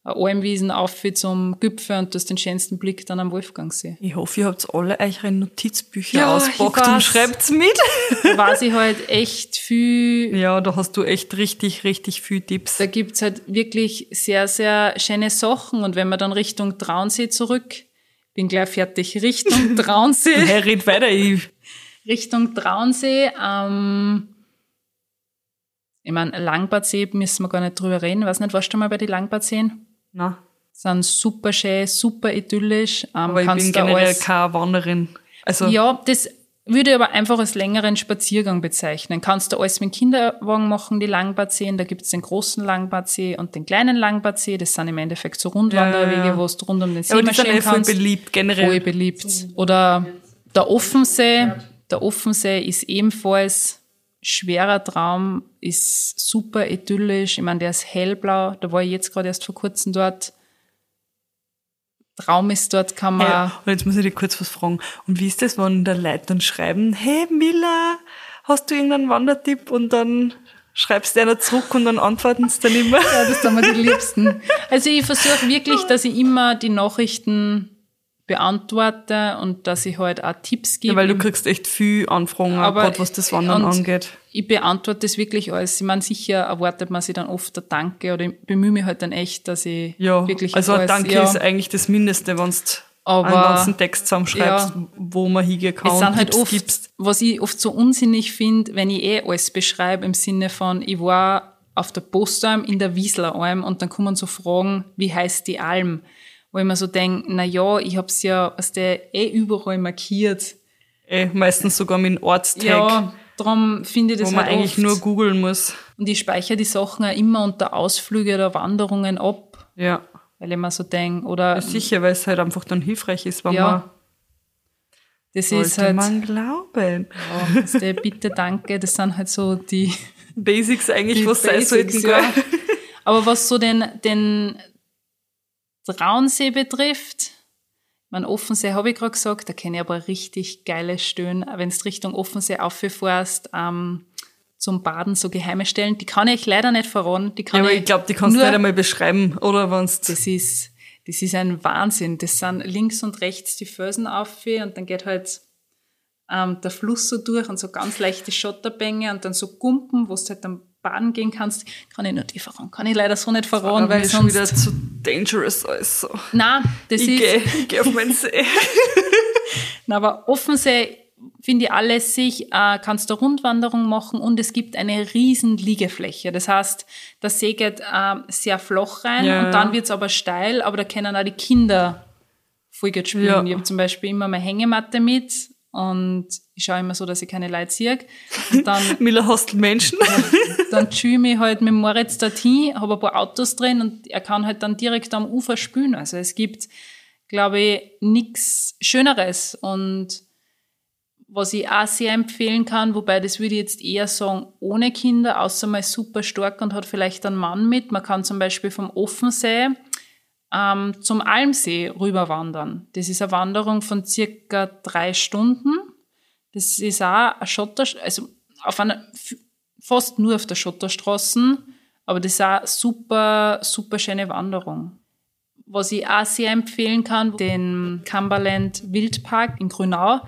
Almwiesen auf zum Gipfel und du hast den schönsten Blick dann am Wolfgangsee. Ich hoffe, ihr habt alle eure Notizbücher Ja, auspackt ich und schreibt's mit. Da weiß ich halt echt viel Ja, da hast du echt richtig, richtig viel Tipps. da gibt's halt wirklich sehr, sehr schöne Sachen. Und wenn man dann Richtung Traunsee zurück, bin gleich fertig, Richtung (laughs) Traunsee, Hey, red weiter, ich. Richtung Traunsee, ähm, ich meine, Langbadsee müssen wir gar nicht drüber reden. Weiß nicht, warst du mal bei den Langbadseen? Na, Sind super schön, super idyllisch. Ähm, aber ich bin generell alles- keine Wanderin. Also, Ja, das würde ich aber einfach als längeren Spaziergang bezeichnen. Kannst du alles mit dem Kinderwagen machen, die Langbadseen. Da gibt's den großen Langbadsee und den kleinen Langbadsee. Das sind im Endeffekt so Rundwanderwege, Ja, ja, ja. wo du rund um den See aber die sind marschieren eh voll kannst. beliebt, generell. Voll beliebt. Oder der Offensee. Der Offensee ist ebenfalls schwerer Traum, ist super idyllisch. Ich meine, der ist hellblau. Da war ich jetzt gerade erst vor kurzem dort. Traum ist dort, kann man... Hey, und jetzt muss ich dich kurz was fragen. Und wie ist das, wenn da Leute dann schreiben, hey Mila, hast du irgendeinen Wandertipp? Und dann schreibst du einer zurück und dann antworten sie dann immer. Ja, das sind mir die Liebsten. Also ich versuche wirklich, (laughs) dass ich immer die Nachrichten beantworte und dass ich halt auch Tipps gebe. Ja, weil du kriegst echt viel Anfragen, Aber- gerade was das Wandern angeht. ich beantworte das wirklich alles. Ich meine, sicher erwartet man sich dann oft ein Danke oder ich bemühe mich halt dann echt, dass ich Ja, wirklich also ein alles, Danke ja, ist eigentlich das Mindeste, wenn du Aber- einen ganzen Text zusammenschreibst, Ja. wo man hingehen kann es sind halt oft, gibst. was ich oft so unsinnig finde, wenn ich eh alles beschreibe im Sinne von, ich war auf der Postalm in der Wiesleralm und dann kommen so Fragen, wie heißt die Alm? Wo ich mir so denke, na ja, ich hab's ja, was der eh überall markiert. Eh, meistens sogar mit einem Ortstag, Ja, darum finde ich das wo man halt eigentlich oft. nur googeln muss. Und ich speichere die Sachen auch immer unter Ausflüge oder Wanderungen ab, Ja, weil ich mir so denke, oder sicher, weil es halt einfach dann hilfreich ist, wenn Ja, man das sollte ist halt, man glauben. ja, das der Bitte, danke, das sind halt so die, Basics eigentlich, die was sein sollten. Basics, ja. Aber was so den, den Traunsee betrifft, mein Offensee habe ich gerade gesagt, da kenne ich aber richtig geile Stellen, wenn du Richtung Offensee auffährst, ähm, zum Baden, so geheime Stellen, die kann ich läder nicht verraten. Die Ja, kann aber ich ich glaube, die kannst du nicht einmal beschreiben, oder wenn's Das ist, das ist ein Wahnsinn. Das sind links und rechts die Felsen auf und dann geht halt ähm, der Fluss so durch und so ganz leichte Schotterbänge und dann so Gumpen, wo du halt dann baden gehen kannst. Kann ich nicht verraten. Kann ich leider so nicht verraten, aber weil ist schon sonst... wieder zu dangerous alles so. Nein, das Ich ist... gehe ich geh auf meinen See. (laughs) Na, aber Offensee finde ich alles sich, äh, kannst du Rundwanderung machen und es gibt eine riesen Liegefläche. Das heißt, der See geht äh, sehr flach rein Ja, und dann ja. wird's aber steil, aber da können auch die Kinder voll gut spielen. Ja. Ich habe zum Beispiel immer meine Hängematte mit und ich schaue immer so, dass ich keine Leute sehe. Und dann, (laughs) Miller hast Menschen. dann chill ich mich halt mit Moritz dorthin, habe ein paar Autos drin und er kann halt dann direkt am Ufer spülen. Also es gibt, glaube ich, nichts Schöneres und was ich auch sehr empfehlen kann, wobei das würde ich jetzt eher sagen, ohne Kinder, außer ist super stark und hat vielleicht einen Mann mit. Man kann zum Beispiel vom Offensee ähm, zum Almsee rüberwandern. Das ist eine Wanderung von circa drei Stunden. Das ist auch ein Schotter, also auf einer, fast nur auf der Schotterstraßen. Aber das ist auch super, super schöne Wanderung. Was ich auch sehr empfehlen kann, den Cumberland Wildpark in Grünau.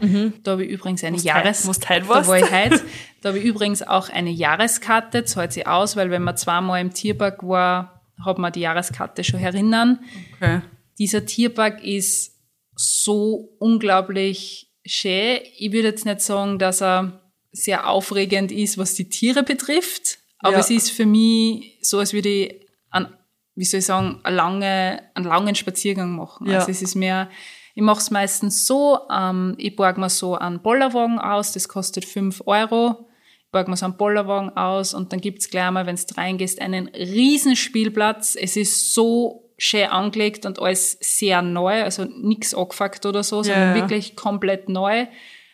Da habe ich übrigens eine Jahres... heut- musst heut da war ich heute. (laughs) Da habe ich übrigens auch eine Jahreskarte, zahlt sie aus, weil wenn man zweimal im Tierpark war, hat man die Jahreskarte schon herinnern. Okay. Dieser Tierpark ist so unglaublich schön. Ich würde jetzt nicht sagen, dass er sehr aufregend ist, was die Tiere betrifft, aber Ja. es ist für mich so, als würde ich an, wie soll ich sagen, eine lange, einen langen Spaziergang machen. Ja. Also es ist mehr, ich mache es meistens so, ähm, ich borg mir so einen Bollerwagen aus, das kostet 5 Euro. Ich borg mir so einen Bollerwagen aus und dann gibt's gleich einmal, wenn du reingehst, einen riesen Spielplatz. Es ist so schön angelegt und alles sehr neu, also nichts angefuckt oder so, sondern Ja. wirklich komplett neu.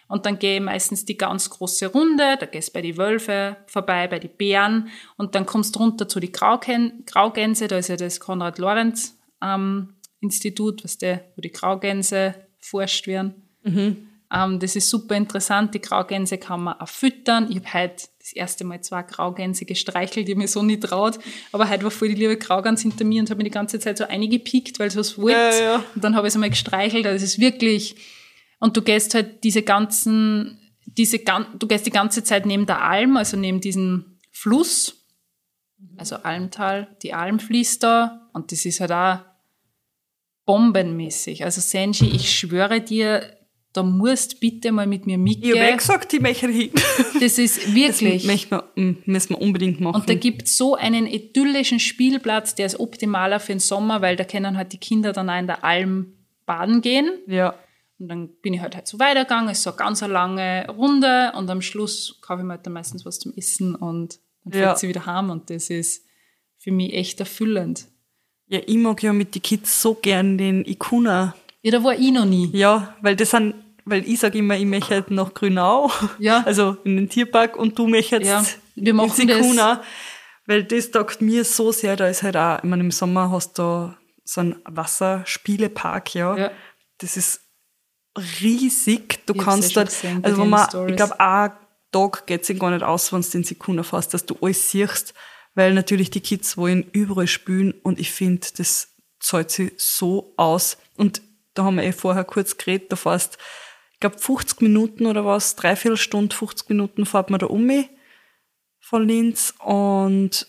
Und dann gehe ich meistens die ganz große Runde, da gehst bei die Wölfe vorbei, bei die Bären und dann kommst du runter zu die Grauken Graugänse, da ist ja das Konrad-Lorenz ähm, Institut, was der, wo die Graugänse forscht werden. Ähm, das ist super interessant, die Graugänse kann man auch füttern. Ich habe heute das erste Mal zwei Graugänse gestreichelt, ich habe mir so nicht traut, aber heute war voll die liebe Graugans hinter mir und habe mir die ganze Zeit so eingepickt, weil es was wollte. Ja, ja. Und dann habe ich es einmal gestreichelt, also es ist wirklich, und du gehst halt diese ganzen, diese, du gehst die ganze Zeit neben der Alm, also neben diesem Fluss, also Almtal, die Alm fließt da und das ist halt auch bombenmäßig. Also Senji, ich schwöre dir, da musst bitte mal mit mir Ich habe eh mitgehen. gesagt, ich möchte hin. (laughs) Das ist wirklich. Möchten wir, mm, müssen wir unbedingt machen. Und da gibt's so einen idyllischen Spielplatz, der ist optimaler für den Sommer, weil da können halt die Kinder dann auch in der Alm baden gehen. ja. Und dann bin ich halt, halt so weitergegangen, es ist so eine ganz lange Runde und am Schluss kaufe ich mir halt dann meistens was zum Essen und dann fährt Ja. sie wieder heim und das ist für mich echt erfüllend. Ja, ich mag ja mit den Kids so gern den Ikuna. Ja, da war ich noch nie. Ja, weil das sind, weil ich sage immer, ich möchte halt nach Grünau. Ja. (laughs) Also in den Tierpark und du möchtest Ja, wir machen ins das. Ikuna. Weil das taugt mir so sehr, da ist halt auch, ich meine, im Sommer hast du so einen Wasserspielepark, ja. Ja. Das ist riesig. Du Ich kannst dort, gesehen also wenn man, Stories. ich glaube, ein Tag geht sich gar nicht aus, wenn du den Sekunda fährst, dass du alles siehst, weil natürlich die Kids wollen überall spielen und ich finde, das zahlt sich so aus. Und da haben wir eh vorher kurz geredet, da fährst, ich glaube, 50 Minuten oder was, dreiviertel Stunde, 50 Minuten fährt man da um mich von Linz und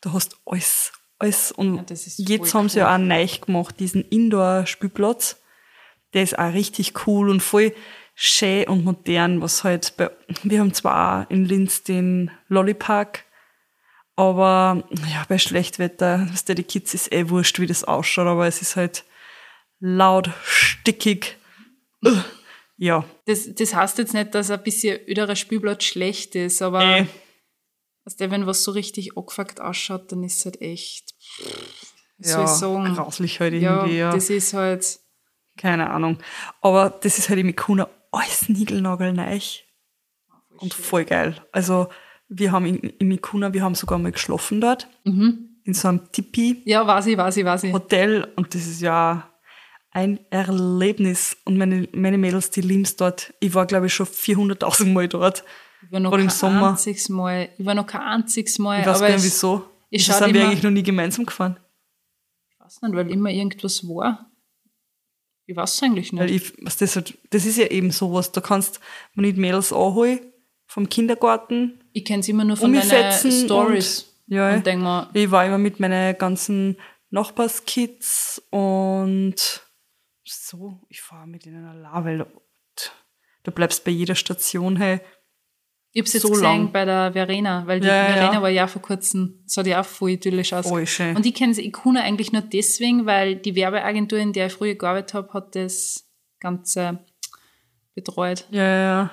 da hast alles, alles. Und Ja, jetzt haben sie ja auch neu gemacht, diesen Indoor-Spielplatz. Der ist auch richtig cool und voll schön und modern, was halt bei, wir haben zwar auch in Linz den Lollipark, aber ja, bei Schlechtwetter, was der die Kids ist eh wurscht, wie das ausschaut, aber es ist halt laut, stickig. Ja, Das, das heißt jetzt nicht, dass ein bisschen öderer Spielplatz schlecht ist, aber eh. weißt du, wenn was so richtig angefuckt ausschaut, dann ist es halt echt, wie soll ja, ich sagen? grauslich halt Ja, irgendwie, ja. das ist halt, Keine Ahnung. Aber das ist halt im Ikuna alles niegelnagelneich. Und voll geil. Also, wir haben in, im Ikuna, wir haben sogar mal geschlafen dort. Mhm. In so einem Tipi-Hotel. ja, weiß ich, weiß ich, weiß ich. Und das ist ja ein Erlebnis. Und meine, meine Mädels, die lieben dort. Ich war, glaube ich, schon 400.000 Mal dort. Ich war noch kein Sommer. einziges Mal, ich war noch kein einziges Mal, Ich weiß gar nicht, es- wieso. ich schau sind wir eigentlich noch nie gemeinsam gefahren? Ich weiß nicht, weil immer irgendwas war. Ich weiß es eigentlich Weil nicht. ich, was das, halt, das ist ja eben sowas. Da kannst du nicht Mädels anholen vom Kindergarten Ich kenne es immer nur von deinen Stories. Und, ja, Und denk mir, ich war immer mit meinen ganzen Nachbarskids und so, ich fahre mit ihnen allein, weil du bleibst bei jeder Station, hey. ich hab's jetzt so gesehen lang. bei der Verena, weil die Ja, Verena ja. war ja vor kurzem, sah die auch voll idyllisch aus. Voll schön. Und ich kenne Ikuna eigentlich nur deswegen, weil die Werbeagentur, in der ich früher gearbeitet habe, hat das Ganze betreut. Ja, ja.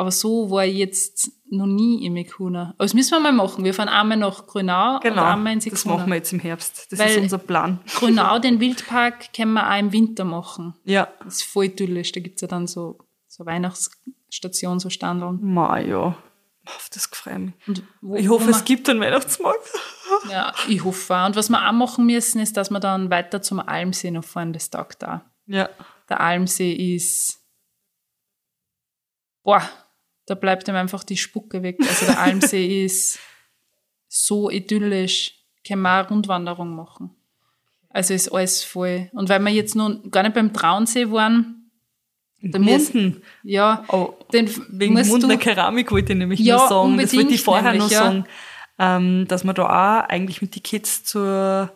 Aber so war ich jetzt noch nie im Ikuna. Aber das müssen wir mal machen. Wir fahren einmal nach Grünau und Genau, einmal ins das Ikuna. machen wir jetzt im Herbst. Das Weil- ist unser Plan. (laughs) Grünau, den Wildpark, können wir auch im Winter machen. Ja. Das ist voll idyllisch. Da gibt's ja dann so, so Weihnachtsstation, so Standeln. Ma, ja. Auf das freue. Und wo, Ich hoffe, es gibt einen Weihnachtsmarkt. Ja, ich hoffe auch. Und was wir auch machen müssen, ist, dass wir dann weiter zum Almsee noch fahren. Das taugt da. Ja. Der Almsee ist, boah, da bleibt ihm einfach die Spucke weg. Also der Almsee (laughs) ist so idyllisch. Können wir auch eine Rundwanderung machen. Also ist alles voll. Und weil wir jetzt noch gar nicht beim Traunsee waren, müssen, Munden. ja, Oh, den wegen du, Keramik wollte ich nämlich Ja, nur sagen. Das wollte ich vorher nämlich, noch ja. sagen, ähm, dass man da auch eigentlich mit den Kids zur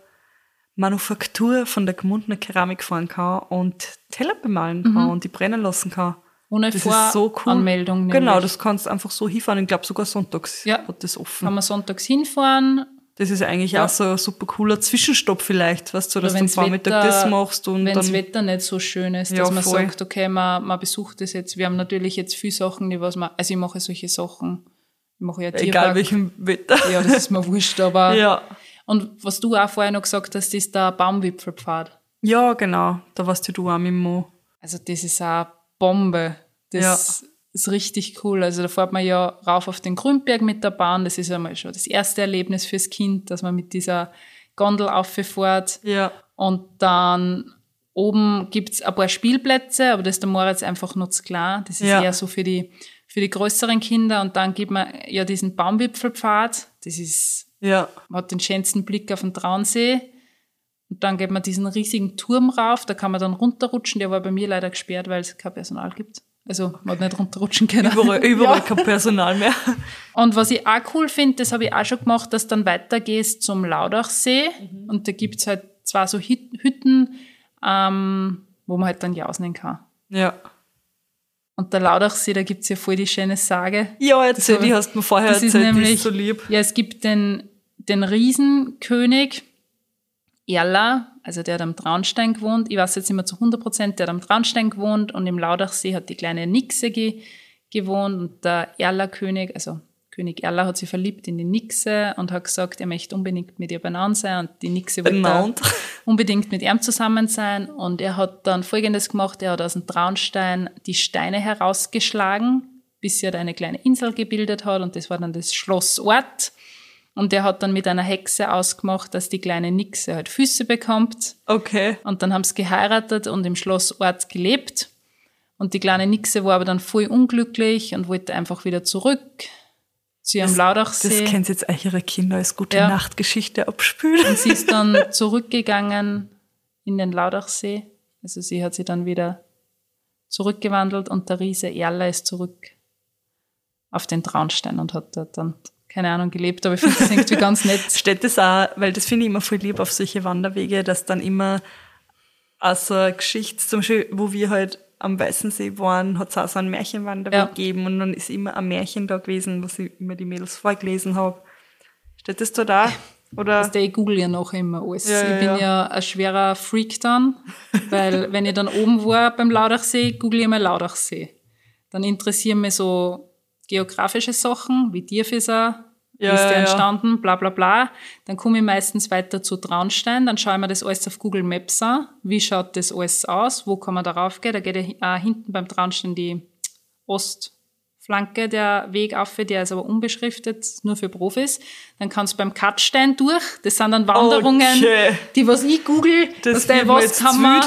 Manufaktur von der Gmundner Keramik fahren kann und Teller bemalen Mhm. kann und die brennen lassen kann. Ohne Das ist so cool. Voranmeldung. Genau, das kannst du einfach so hinfahren. Ich glaube sogar sonntags Ja. hat das offen. Kann man sonntags hinfahren, Das ist eigentlich Ja. auch so ein super cooler Zwischenstopp vielleicht, weißt du, dass du am Vormittag Wetter- das machst und wenn das Wetter nicht so schön ist, Ja, dass man voll. sagt, okay, man, man besucht das jetzt. Wir haben natürlich jetzt viele Sachen, die was man, also ich mache solche Sachen, ich mache ja egal Tierpark. welchem Wetter. Ja, das ist mir (laughs) wurscht, aber. Ja. Und was du auch vorher noch gesagt hast, ist der Baumwipfelpfad. Ja, genau. Da warst ja du auch mit Mo. Also das ist auch Bombe. Das ist richtig cool. Also da fährt man ja rauf auf den Grünberg mit der Bahn. Das ist einmal schon das erste Erlebnis fürs Kind, dass man mit dieser Gondel auffährt. Ja. Und dann oben gibt's ein paar Spielplätze, aber das ist der Moritz einfach nur zu klein. Das ist Ja. eher so für die, für die größeren Kinder. Und dann gibt man ja diesen Baumwipfelpfad. Das ist, Ja. man hat den schönsten Blick auf den Traunsee. Und dann geht man diesen riesigen Turm rauf, da kann man dann runterrutschen. Der war bei mir leider gesperrt, weil es kein Personal gibt. Also man hat nicht runterrutschen können. Überall, (laughs) überall kein Personal mehr. Und was ich auch cool finde, das habe ich auch schon gemacht, dass du dann weitergehst zum Laudachsee. Und da gibt's halt zwei so Hüt- Hütten, ähm, wo man halt dann jausen kann. Ja. Und der Laudachsee, da gibt's ja voll die schöne Sage. Ja, erzähl, Das- die hast du mir vorher das ist erzählt, die nämlich- ist so lieb. Ja, es gibt den, den Riesenkönig Erla, also der hat am Traunstein gewohnt. Ich weiß jetzt nicht mehr zu 100 Prozent, der hat am Traunstein gewohnt und im Laudachsee hat die kleine Nixe ge gewohnt und der Erla-König, also König Erla hat sich verliebt in die Nixe und hat gesagt, er möchte unbedingt mit ihr beieinander sein und die Nixe wollte Benannt. unbedingt mit ihm zusammen sein und er hat dann Folgendes gemacht, er hat aus dem Traunstein die Steine herausgeschlagen, bis er da eine kleine Insel gebildet hat und das war dann das Schlossort. Und er hat dann mit einer Hexe ausgemacht, dass die kleine Nixe halt Füße bekommt. Okay. Und dann haben sie geheiratet und im Schlossort gelebt. Und die kleine Nixe war aber dann voll unglücklich und wollte einfach wieder zurück zu ihrem Das Laudachsee. kennt jetzt euch ihre Kinder als gute Ja. Nachtgeschichte abspülen. Und sie ist dann (laughs) zurückgegangen in den Laudachsee. Also sie hat sie dann wieder zurückgewandelt und der Riese Erla ist zurück auf den Traunstein und hat dort dann, keine Ahnung, gelebt. Aber ich finde das irgendwie ganz nett. (laughs) Steht das auch, weil das finde ich immer voll lieb auf solche Wanderwege, dass dann immer aus so einer Geschichte, zum Beispiel, wo wir halt am Weißen See waren, hat es auch so einen Märchenwanderweg Ja. gegeben und dann ist immer ein Märchen da gewesen, was ich immer die Mädels vorgelesen habe. Steht das da da? Oder? Also ich google ja noch immer alles. Ja, ja, ich bin ja. ja. ein schwerer Freak dann, weil wenn ich dann oben war beim Laudachsee, google ich mal Laudachsee. Dann interessieren mich so geografische Sachen, wie Tierfisser, Ja, ist der entstanden, bla bla bla. Dann komme ich meistens weiter zu Traunstein, dann schaue ich mir das alles auf Google Maps an. Wie schaut das alles aus? Wo kann man darauf gehen? Da geht ja äh, hinten beim Traunstein die Ostflanke der Weg auf, der ist aber unbeschriftet, nur für Profis. Dann kannst du beim Katzstein durch. Das sind dann Wanderungen, Okay. die was ich google, Das was, der, was kann man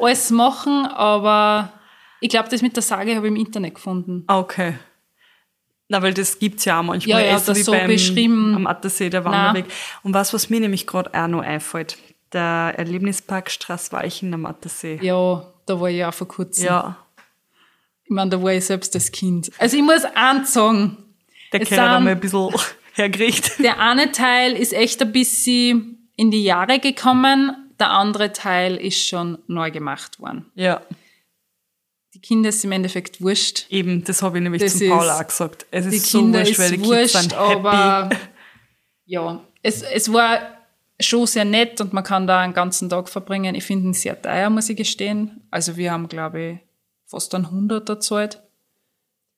alles machen, aber ich glaube, das mit der Sage habe ich im Internet gefunden. Okay. Na, weil das gibt's ja auch manchmal. Ja, ja, das wie so beim, beschrieben. Am Attersee, der Wanderweg. Und was, was mir nämlich gerade auch noch einfällt, der Erlebnispark Straßweichen am Attersee. Ja, da war ich auch vor kurzem. Ja, Ich meine, da war ich selbst das Kind. Also ich muss eins sagen, der Kerl hat einmal ein bisschen (laughs) hergerichtet. der eine Teil ist echt ein bisschen in die Jahre gekommen, der andere Teil ist schon neu gemacht worden. Ja, Kinder ist im Endeffekt wurscht. eben, das habe ich nämlich Das zum Paul auch gesagt. Es ist so Kinder wurscht, weil die Kids wurscht, sind happy. aber (laughs) ja, es, es war schon sehr nett und man kann da einen ganzen Tag verbringen. Ich finde ihn sehr teuer, muss ich gestehen. Also wir haben, glaube ich, fast einen Hunderter gezahlt.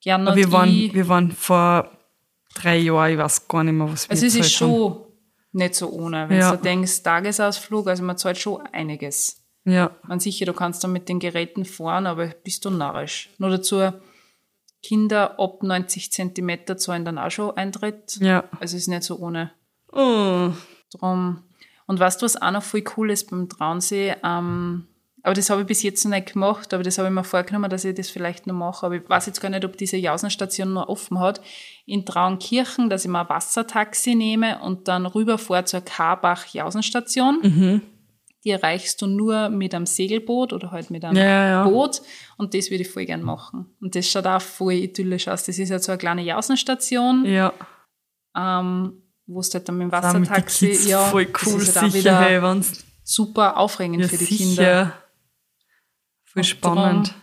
Gerne wir waren, ich. wir waren vor drei Jahren, ich weiß gar nicht mehr, was wir Also es ist gezahlt haben. schon nicht so ohne. Wenn Ja. du denkst, Tagesausflug, also man zahlt schon einiges. Ja, Man sicher, du kannst dann mit den Geräten fahren, aber bist du narrisch. Nur dazu, Kinder ab 90 Zentimeter zahlen dann auch schon Eintritt. ja. Also ist nicht so ohne. Oh, Drum. Und weißt du, was auch noch voll cool ist beim Traunsee? Ähm, Aber das habe ich bis jetzt noch nicht gemacht, aber das habe ich mir vorgenommen, dass ich das vielleicht noch mache. Aber ich weiß jetzt gar nicht, ob diese Jausenstation noch offen hat. In Traunkirchen, dass ich mal ein Wassertaxi nehme und dann rüberfahre zur Karbach-Jausenstation. Mhm. Die erreichst du nur mit einem Segelboot oder halt mit einem Ja, ja. Boot. Und das würde ich voll gern machen. Und das schaut auch voll idyllisch aus. Das ist ja so eine kleine Jausenstation, Ja, ähm, wo du halt dann mit dem mit Wassertaxi, ja, voll das cool, ist halt sicher, wieder hey, super aufregend ja, für die sicher. Kinder. Voll Und spannend. darum-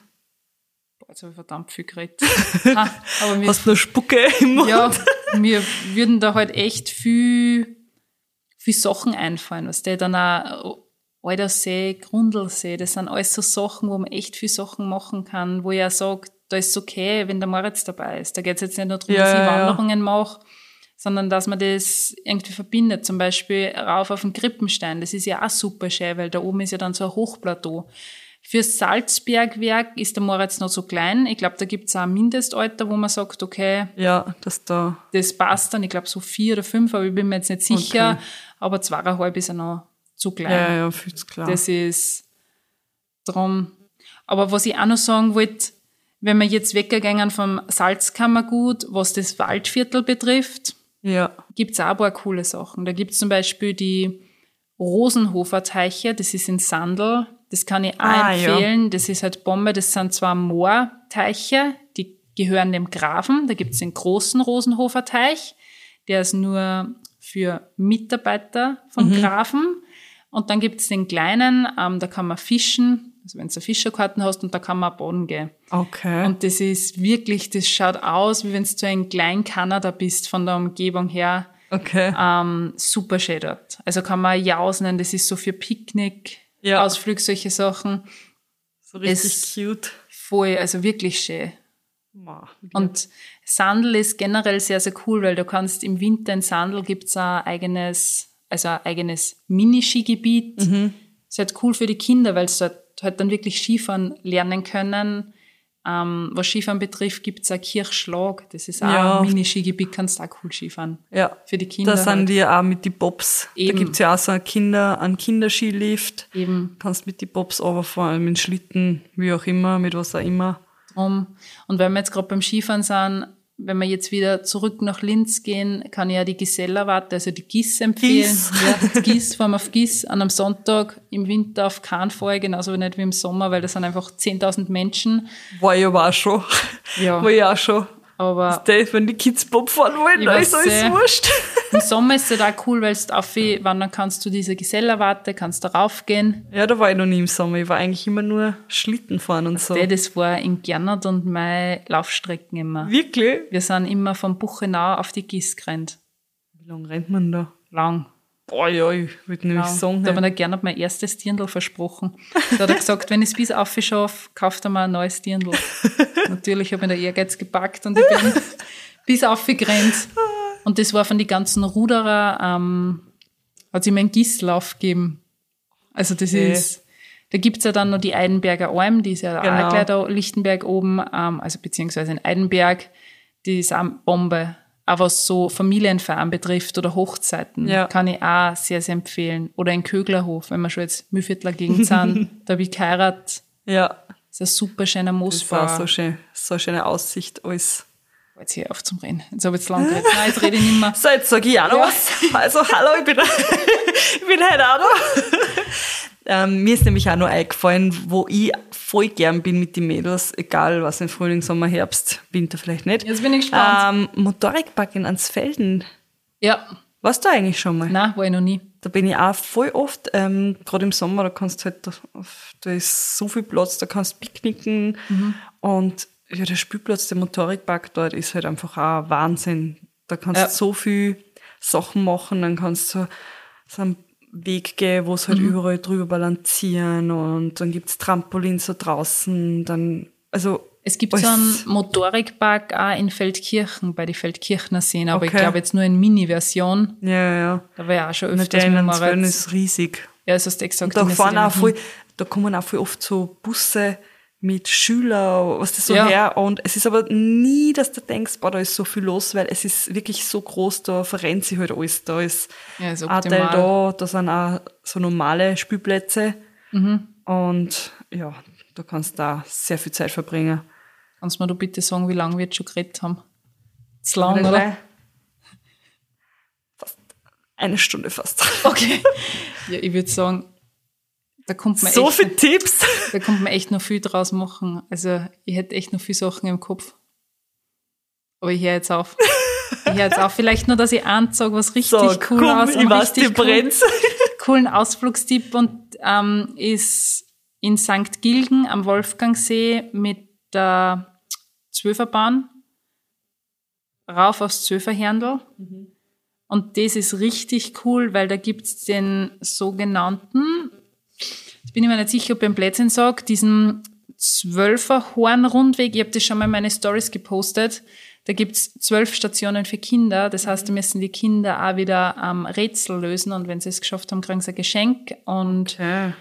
Boah, jetzt habe ich verdammt viel geredet. (laughs) Ah, aber mir, Hast du noch Spucke (laughs) im Mund? ja, mir würden da halt echt viel, viel Sachen einfallen, was der dann auch Aldersee, Grundlsee, das sind alles so Sachen, wo man echt viel Sachen machen kann, wo ich auch sage, da ist es okay, wenn der Moritz dabei ist. Da geht es jetzt nicht nur darum, Ja, dass ich ja, ja. Wanderungen mache, sondern dass man das irgendwie verbindet. Zum Beispiel rauf auf den Krippenstein, das ist ja auch super schön, weil da oben ist ja dann so ein Hochplateau. Fürs Salzbergwerk ist der Moritz noch so klein. Ich glaube, da gibt es auch ein Mindestalter, wo man sagt, okay, Ja, das da. das passt dann. Ich glaube, so vier oder fünf, aber ich bin mir jetzt nicht sicher. Okay. Aber zweieinhalb ist er noch zu klein. Ja, ja, fühlt's klar. Das ist drum. Aber was ich auch noch sagen wollte, wenn wir jetzt weggegangen vom Salzkammergut, was das Waldviertel betrifft, ja, gibt's auch ein paar coole Sachen. Da gibt's zum Beispiel die Rosenhofer Teiche, das ist in Sandl. Das kann ich auch Ah, ja. empfehlen. Das ist halt Bombe, das sind zwar Moorteiche, die gehören dem Grafen. Da gibt's den großen Rosenhofer Teich, der ist nur für Mitarbeiter vom Mhm. Grafen. Und dann gibt's den kleinen, ähm, da kann man fischen, also wenn du Fischerkarten hast, und da kann man baden gehen. okay. Und das ist wirklich, das schaut aus, wie wenn du so ein klein Kanada bist von der Umgebung her. okay. Ähm, super schön dort. Also kann man jausen, das ist so für Picknick, Ja. Ausflug, solche Sachen. so richtig es- cute. Voll, also wirklich schön. Ma, Und Sandel ist generell sehr, sehr cool, weil du kannst im Winter in Sandel gibt's ein eigenes, also ein eigenes Mini-Skigebiet. Ist halt cool für die Kinder, weil sie dort halt dann wirklich Skifahren lernen können. Ähm, was Skifahren betrifft, gibt's auch Kirchschlag. Das ist auch Ja. ein Mini-Skigebiet, kannst auch cool Skifahren. ja. Für die Kinder. Da sind halt. die auch mit die Bobs. Eben. Da gibt's ja auch so einen, Kinder, einen Kinderskilift. Eben Kannst mit die Bobs runterfahren, mit Schlitten, wie auch immer, mit was auch immer. drum. Und wenn wir jetzt gerade beim Skifahren sind, wenn wir jetzt wieder zurück nach Linz gehen, kann ich ja die Gesellerwarte, also die GIS empfehlen. Gis. Ja, GIS fahren wir auf GIS an einem Sonntag im Winter auf keinen Fall, genauso nicht wie im Sommer, weil das sind einfach 10.000 Menschen. War ich aber auch schon. Ja. War ich auch schon. Aber Das, wenn die Kids Bob fahren wollen, dann ist alles sehr. wurscht. im (laughs) Sommer ist es halt auch cool, weil du auf wandern kannst du diese Gesellerwarte, kannst da raufgehen. Ja, da war ich noch nie im Sommer. Ich war eigentlich immer nur Schlitten fahren und so. Das, war in Gernot und meine Laufstrecken immer. Wirklich? Wir sind immer von Buchenau auf die GIS gerannt. Wie lange rennt man da? Lang. Boah, ja, ich würde nämlich Ja, sagen, da hey, der Gernot mein erstes Dirndl versprochen. Da hat er gesagt, wenn ich es bis aufschaffe, kauft er mir ein neues Dirndl. (laughs) Natürlich habe ich den Ehrgeiz gepackt und ich bin bis aufgerannt. Und das war von den ganzen Ruderer, ähm, hat es immer einen Gisslauf gegeben. Also das Okay. ist, da gibt's ja dann noch die Eidenberger Alm, die ist ja Genau. auch gleich da Lichtenberg oben, ähm, also beziehungsweise in Eidenberg, die ist auch Bombe. Aber was so Familienfeiern betrifft oder Hochzeiten, Ja. kann ich auch sehr, sehr empfehlen. Oder in Köglerhof, wenn wir schon jetzt Mühlviertler Gegend sind, (laughs) da habe ich geheiratet. ja, Das ist ein super schöner das war Moosbau. so schön, so eine schöne Aussicht, alles. Jetzt hier auf zum Reden. Jetzt habe ich jetzt lang geredet. Nein, jetzt rede ich nicht mehr. (laughs) So, jetzt sage ich auch noch Ja. was. Also, hallo, ich bin, (laughs) ich bin heute auch noch. Ähm, mir ist nämlich auch noch eingefallen, wo ich voll gern bin mit den Mädels, egal was im Frühling, Sommer, Herbst, Winter vielleicht nicht. Jetzt bin ich gespannt. Ähm, Motorikpark in Ansfelden. Ja, Warst du eigentlich schon mal? nein, war ich noch nie. Da bin ich auch voll oft, ähm, gerade im Sommer, da kannst du halt, da ist so viel Platz, da kannst du picknicken und ja, der Spielplatz, der Motorikpark dort ist halt einfach auch Wahnsinn. Da kannst Ja. du so viel Sachen machen, dann kannst du so einen Weg gehen, wo es halt überall drüber balancieren und dann gibt's Trampolin so draußen, dann, also Es gibt so einen Motorikpark auch in Feldkirchen, bei den Feldkirchner Seen, aber ich Okay. glaube jetzt nur in Mini-Version. Ja, ja. Da war ja auch schon öfters mit dem ist riesig. Ja, das hast du gesagt. Da fahren ich auch hin. da kommen auch voll oft so Busse mit Schülern, was das so Ja. her. Und es ist aber nie, dass du denkst, boah, da ist so viel los, weil es ist wirklich so groß, da verrennt sich halt alles. Da ist Ja, ist ein Teil da, da sind auch so normale Spielplätze. Mhm. Und ja, da kannst du da sehr viel Zeit verbringen. Kannst du mir du bitte sagen, wie lange wir jetzt schon geredet haben? Zu lang, oder? Gleich Fast eine Stunde fast. Okay. Ja, ich würde sagen, da kommt man So echt, viele Tipps. da kommt man echt noch viel draus machen. Also ich hätte echt noch viele Sachen im Kopf. Aber ich höre jetzt auf. Ich höre jetzt auf. Vielleicht nur, dass ich eins sage, was richtig So, cool komm, aus, ich weiß, dir richtig cool- brennt's. (laughs) coolen Ausflugstipp und ähm, ist in St. Gilgen am Wolfgangsee mit der Zwölferbahn rauf aufs Zwölferherndl. Und das ist richtig cool, weil da gibt's den sogenannten, ich bin mir nicht sicher, ob ich einen Blödsinn sage, diesen Zwölferhorn-Rundweg. Ich habe das schon mal in meine Stories gepostet. Da gibt's zwölf Stationen für Kinder. Das heißt, da müssen die Kinder auch wieder ähm, Rätsel lösen und wenn sie es geschafft haben, kriegen sie ein Geschenk. Und Okay.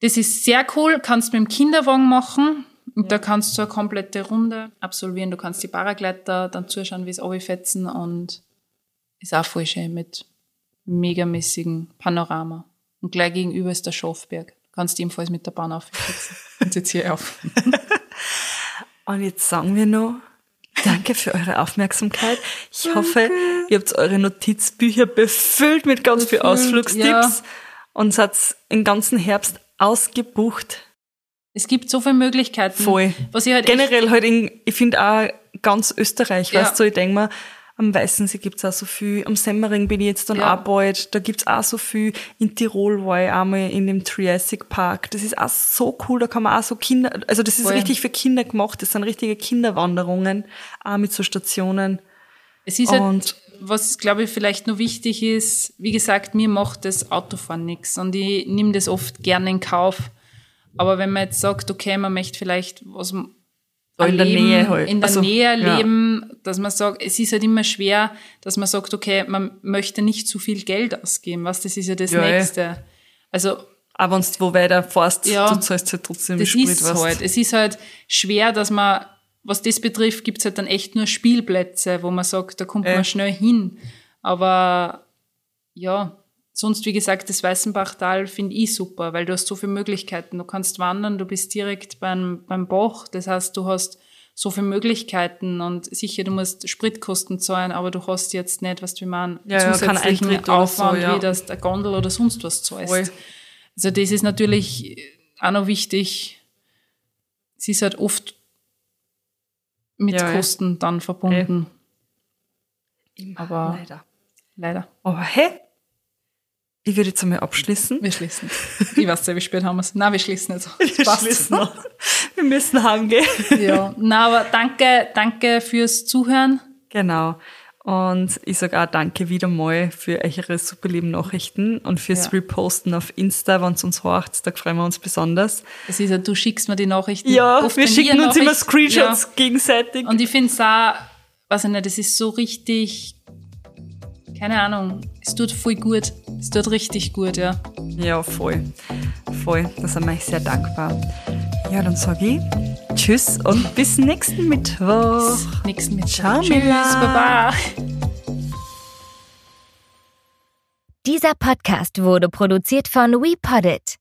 das ist sehr cool, kannst mit dem Kinderwagen machen. Und da kannst du eine komplette Runde absolvieren. Du kannst die Paragleiter dann zuschauen, wie es runterfetzen und ist auch voll schön mit megamäßigen Panorama. Und gleich gegenüber ist der Schafberg. Du kannst ebenfalls mit der Bahn aufsetzen. (laughs) Und jetzt hier auf. (laughs) Und jetzt sagen wir noch, danke für eure Aufmerksamkeit. Ich hoffe, ihr habt eure Notizbücher befüllt mit ganz viel Befüllt, Ausflugstipps ja. und seid den ganzen Herbst ausgebucht. Es gibt so viele Möglichkeiten. Voll. Was ich halt Generell halt in, ich finde auch ganz Österreich, Ja. weißt du, ich denk mir, am Weißensee gibt's auch so viel, am Semmering bin ich jetzt dann Ja. auch bald, da gibt's auch so viel, in Tirol war ich einmal in dem Triassic Park, das ist auch so cool, da kann man auch so Kinder, also das ist Voll. richtig für Kinder gemacht, das sind richtige Kinderwanderungen, auch mit so Stationen. es ist halt, Und was glaube ich vielleicht noch wichtig ist, wie gesagt, mir macht das Autofahren nichts und ich nehme das oft gerne in Kauf. Aber wenn man jetzt sagt, okay, man möchte vielleicht was in der Nähe halt. in der Also, Nähe ja. leben, dass man sagt, es ist halt immer schwer, dass man sagt, okay, man möchte nicht zu viel Geld ausgeben, was das ist ja das Ja, eh. Nächste. Also auch wenn du wo weiter fährst, Ja. du zahlst halt trotzdem das Sprit, ist weißt. halt. Es ist halt schwer, dass man, was das betrifft, gibt's halt dann echt nur Spielplätze, wo man sagt, da kommt Äh. man schnell hin. Aber ja, sonst, wie gesagt, das Weißenbachtal finde ich super, weil du hast so viele Möglichkeiten. Du kannst wandern, du bist direkt beim, beim Bach. Das heißt, du hast so viele Möglichkeiten und sicher, du musst Spritkosten zahlen, aber du hast jetzt nicht, was du man Ja, ja, zusätzlichen Eintritt oder so, Aufwand, ja. wie das der Gondel oder sonst was zahlst. Voll. Also das ist natürlich auch noch wichtig. Es ist halt oft mit Ja, ja. Kosten dann verbunden. Immer, Aber- leider. Leider. Aber hey, ich würde jetzt einmal abschließen. Wir schließen. Ich weiß nicht, wie spät haben wir es. Nein, wir schließen jetzt. Wir Passt. schließen noch. Wir müssen heimgehen. Ja. Na, aber danke, danke fürs Zuhören. Genau. Und ich sage auch danke wieder mal für eure super lieben Nachrichten und fürs Ja. Reposten auf Insta, wenn es uns hört. Da freuen wir uns besonders. Das ist ja, du schickst mir die Nachrichten. Ja, Oft, wir schicken uns immer Screenshots Ja. gegenseitig. Und ich finde es auch, weiß ich nicht, das ist so richtig, keine Ahnung, es tut voll gut. Es tut richtig gut, ja. Ja, voll. Voll. Da sind wir euch sehr dankbar. Ja, dann sage ich Tschüss und bis nächsten Mittwoch. Nächsten Mittwoch. Ciao, Tschüss. Baba. Dieser Podcast wurde produziert von WePoddit.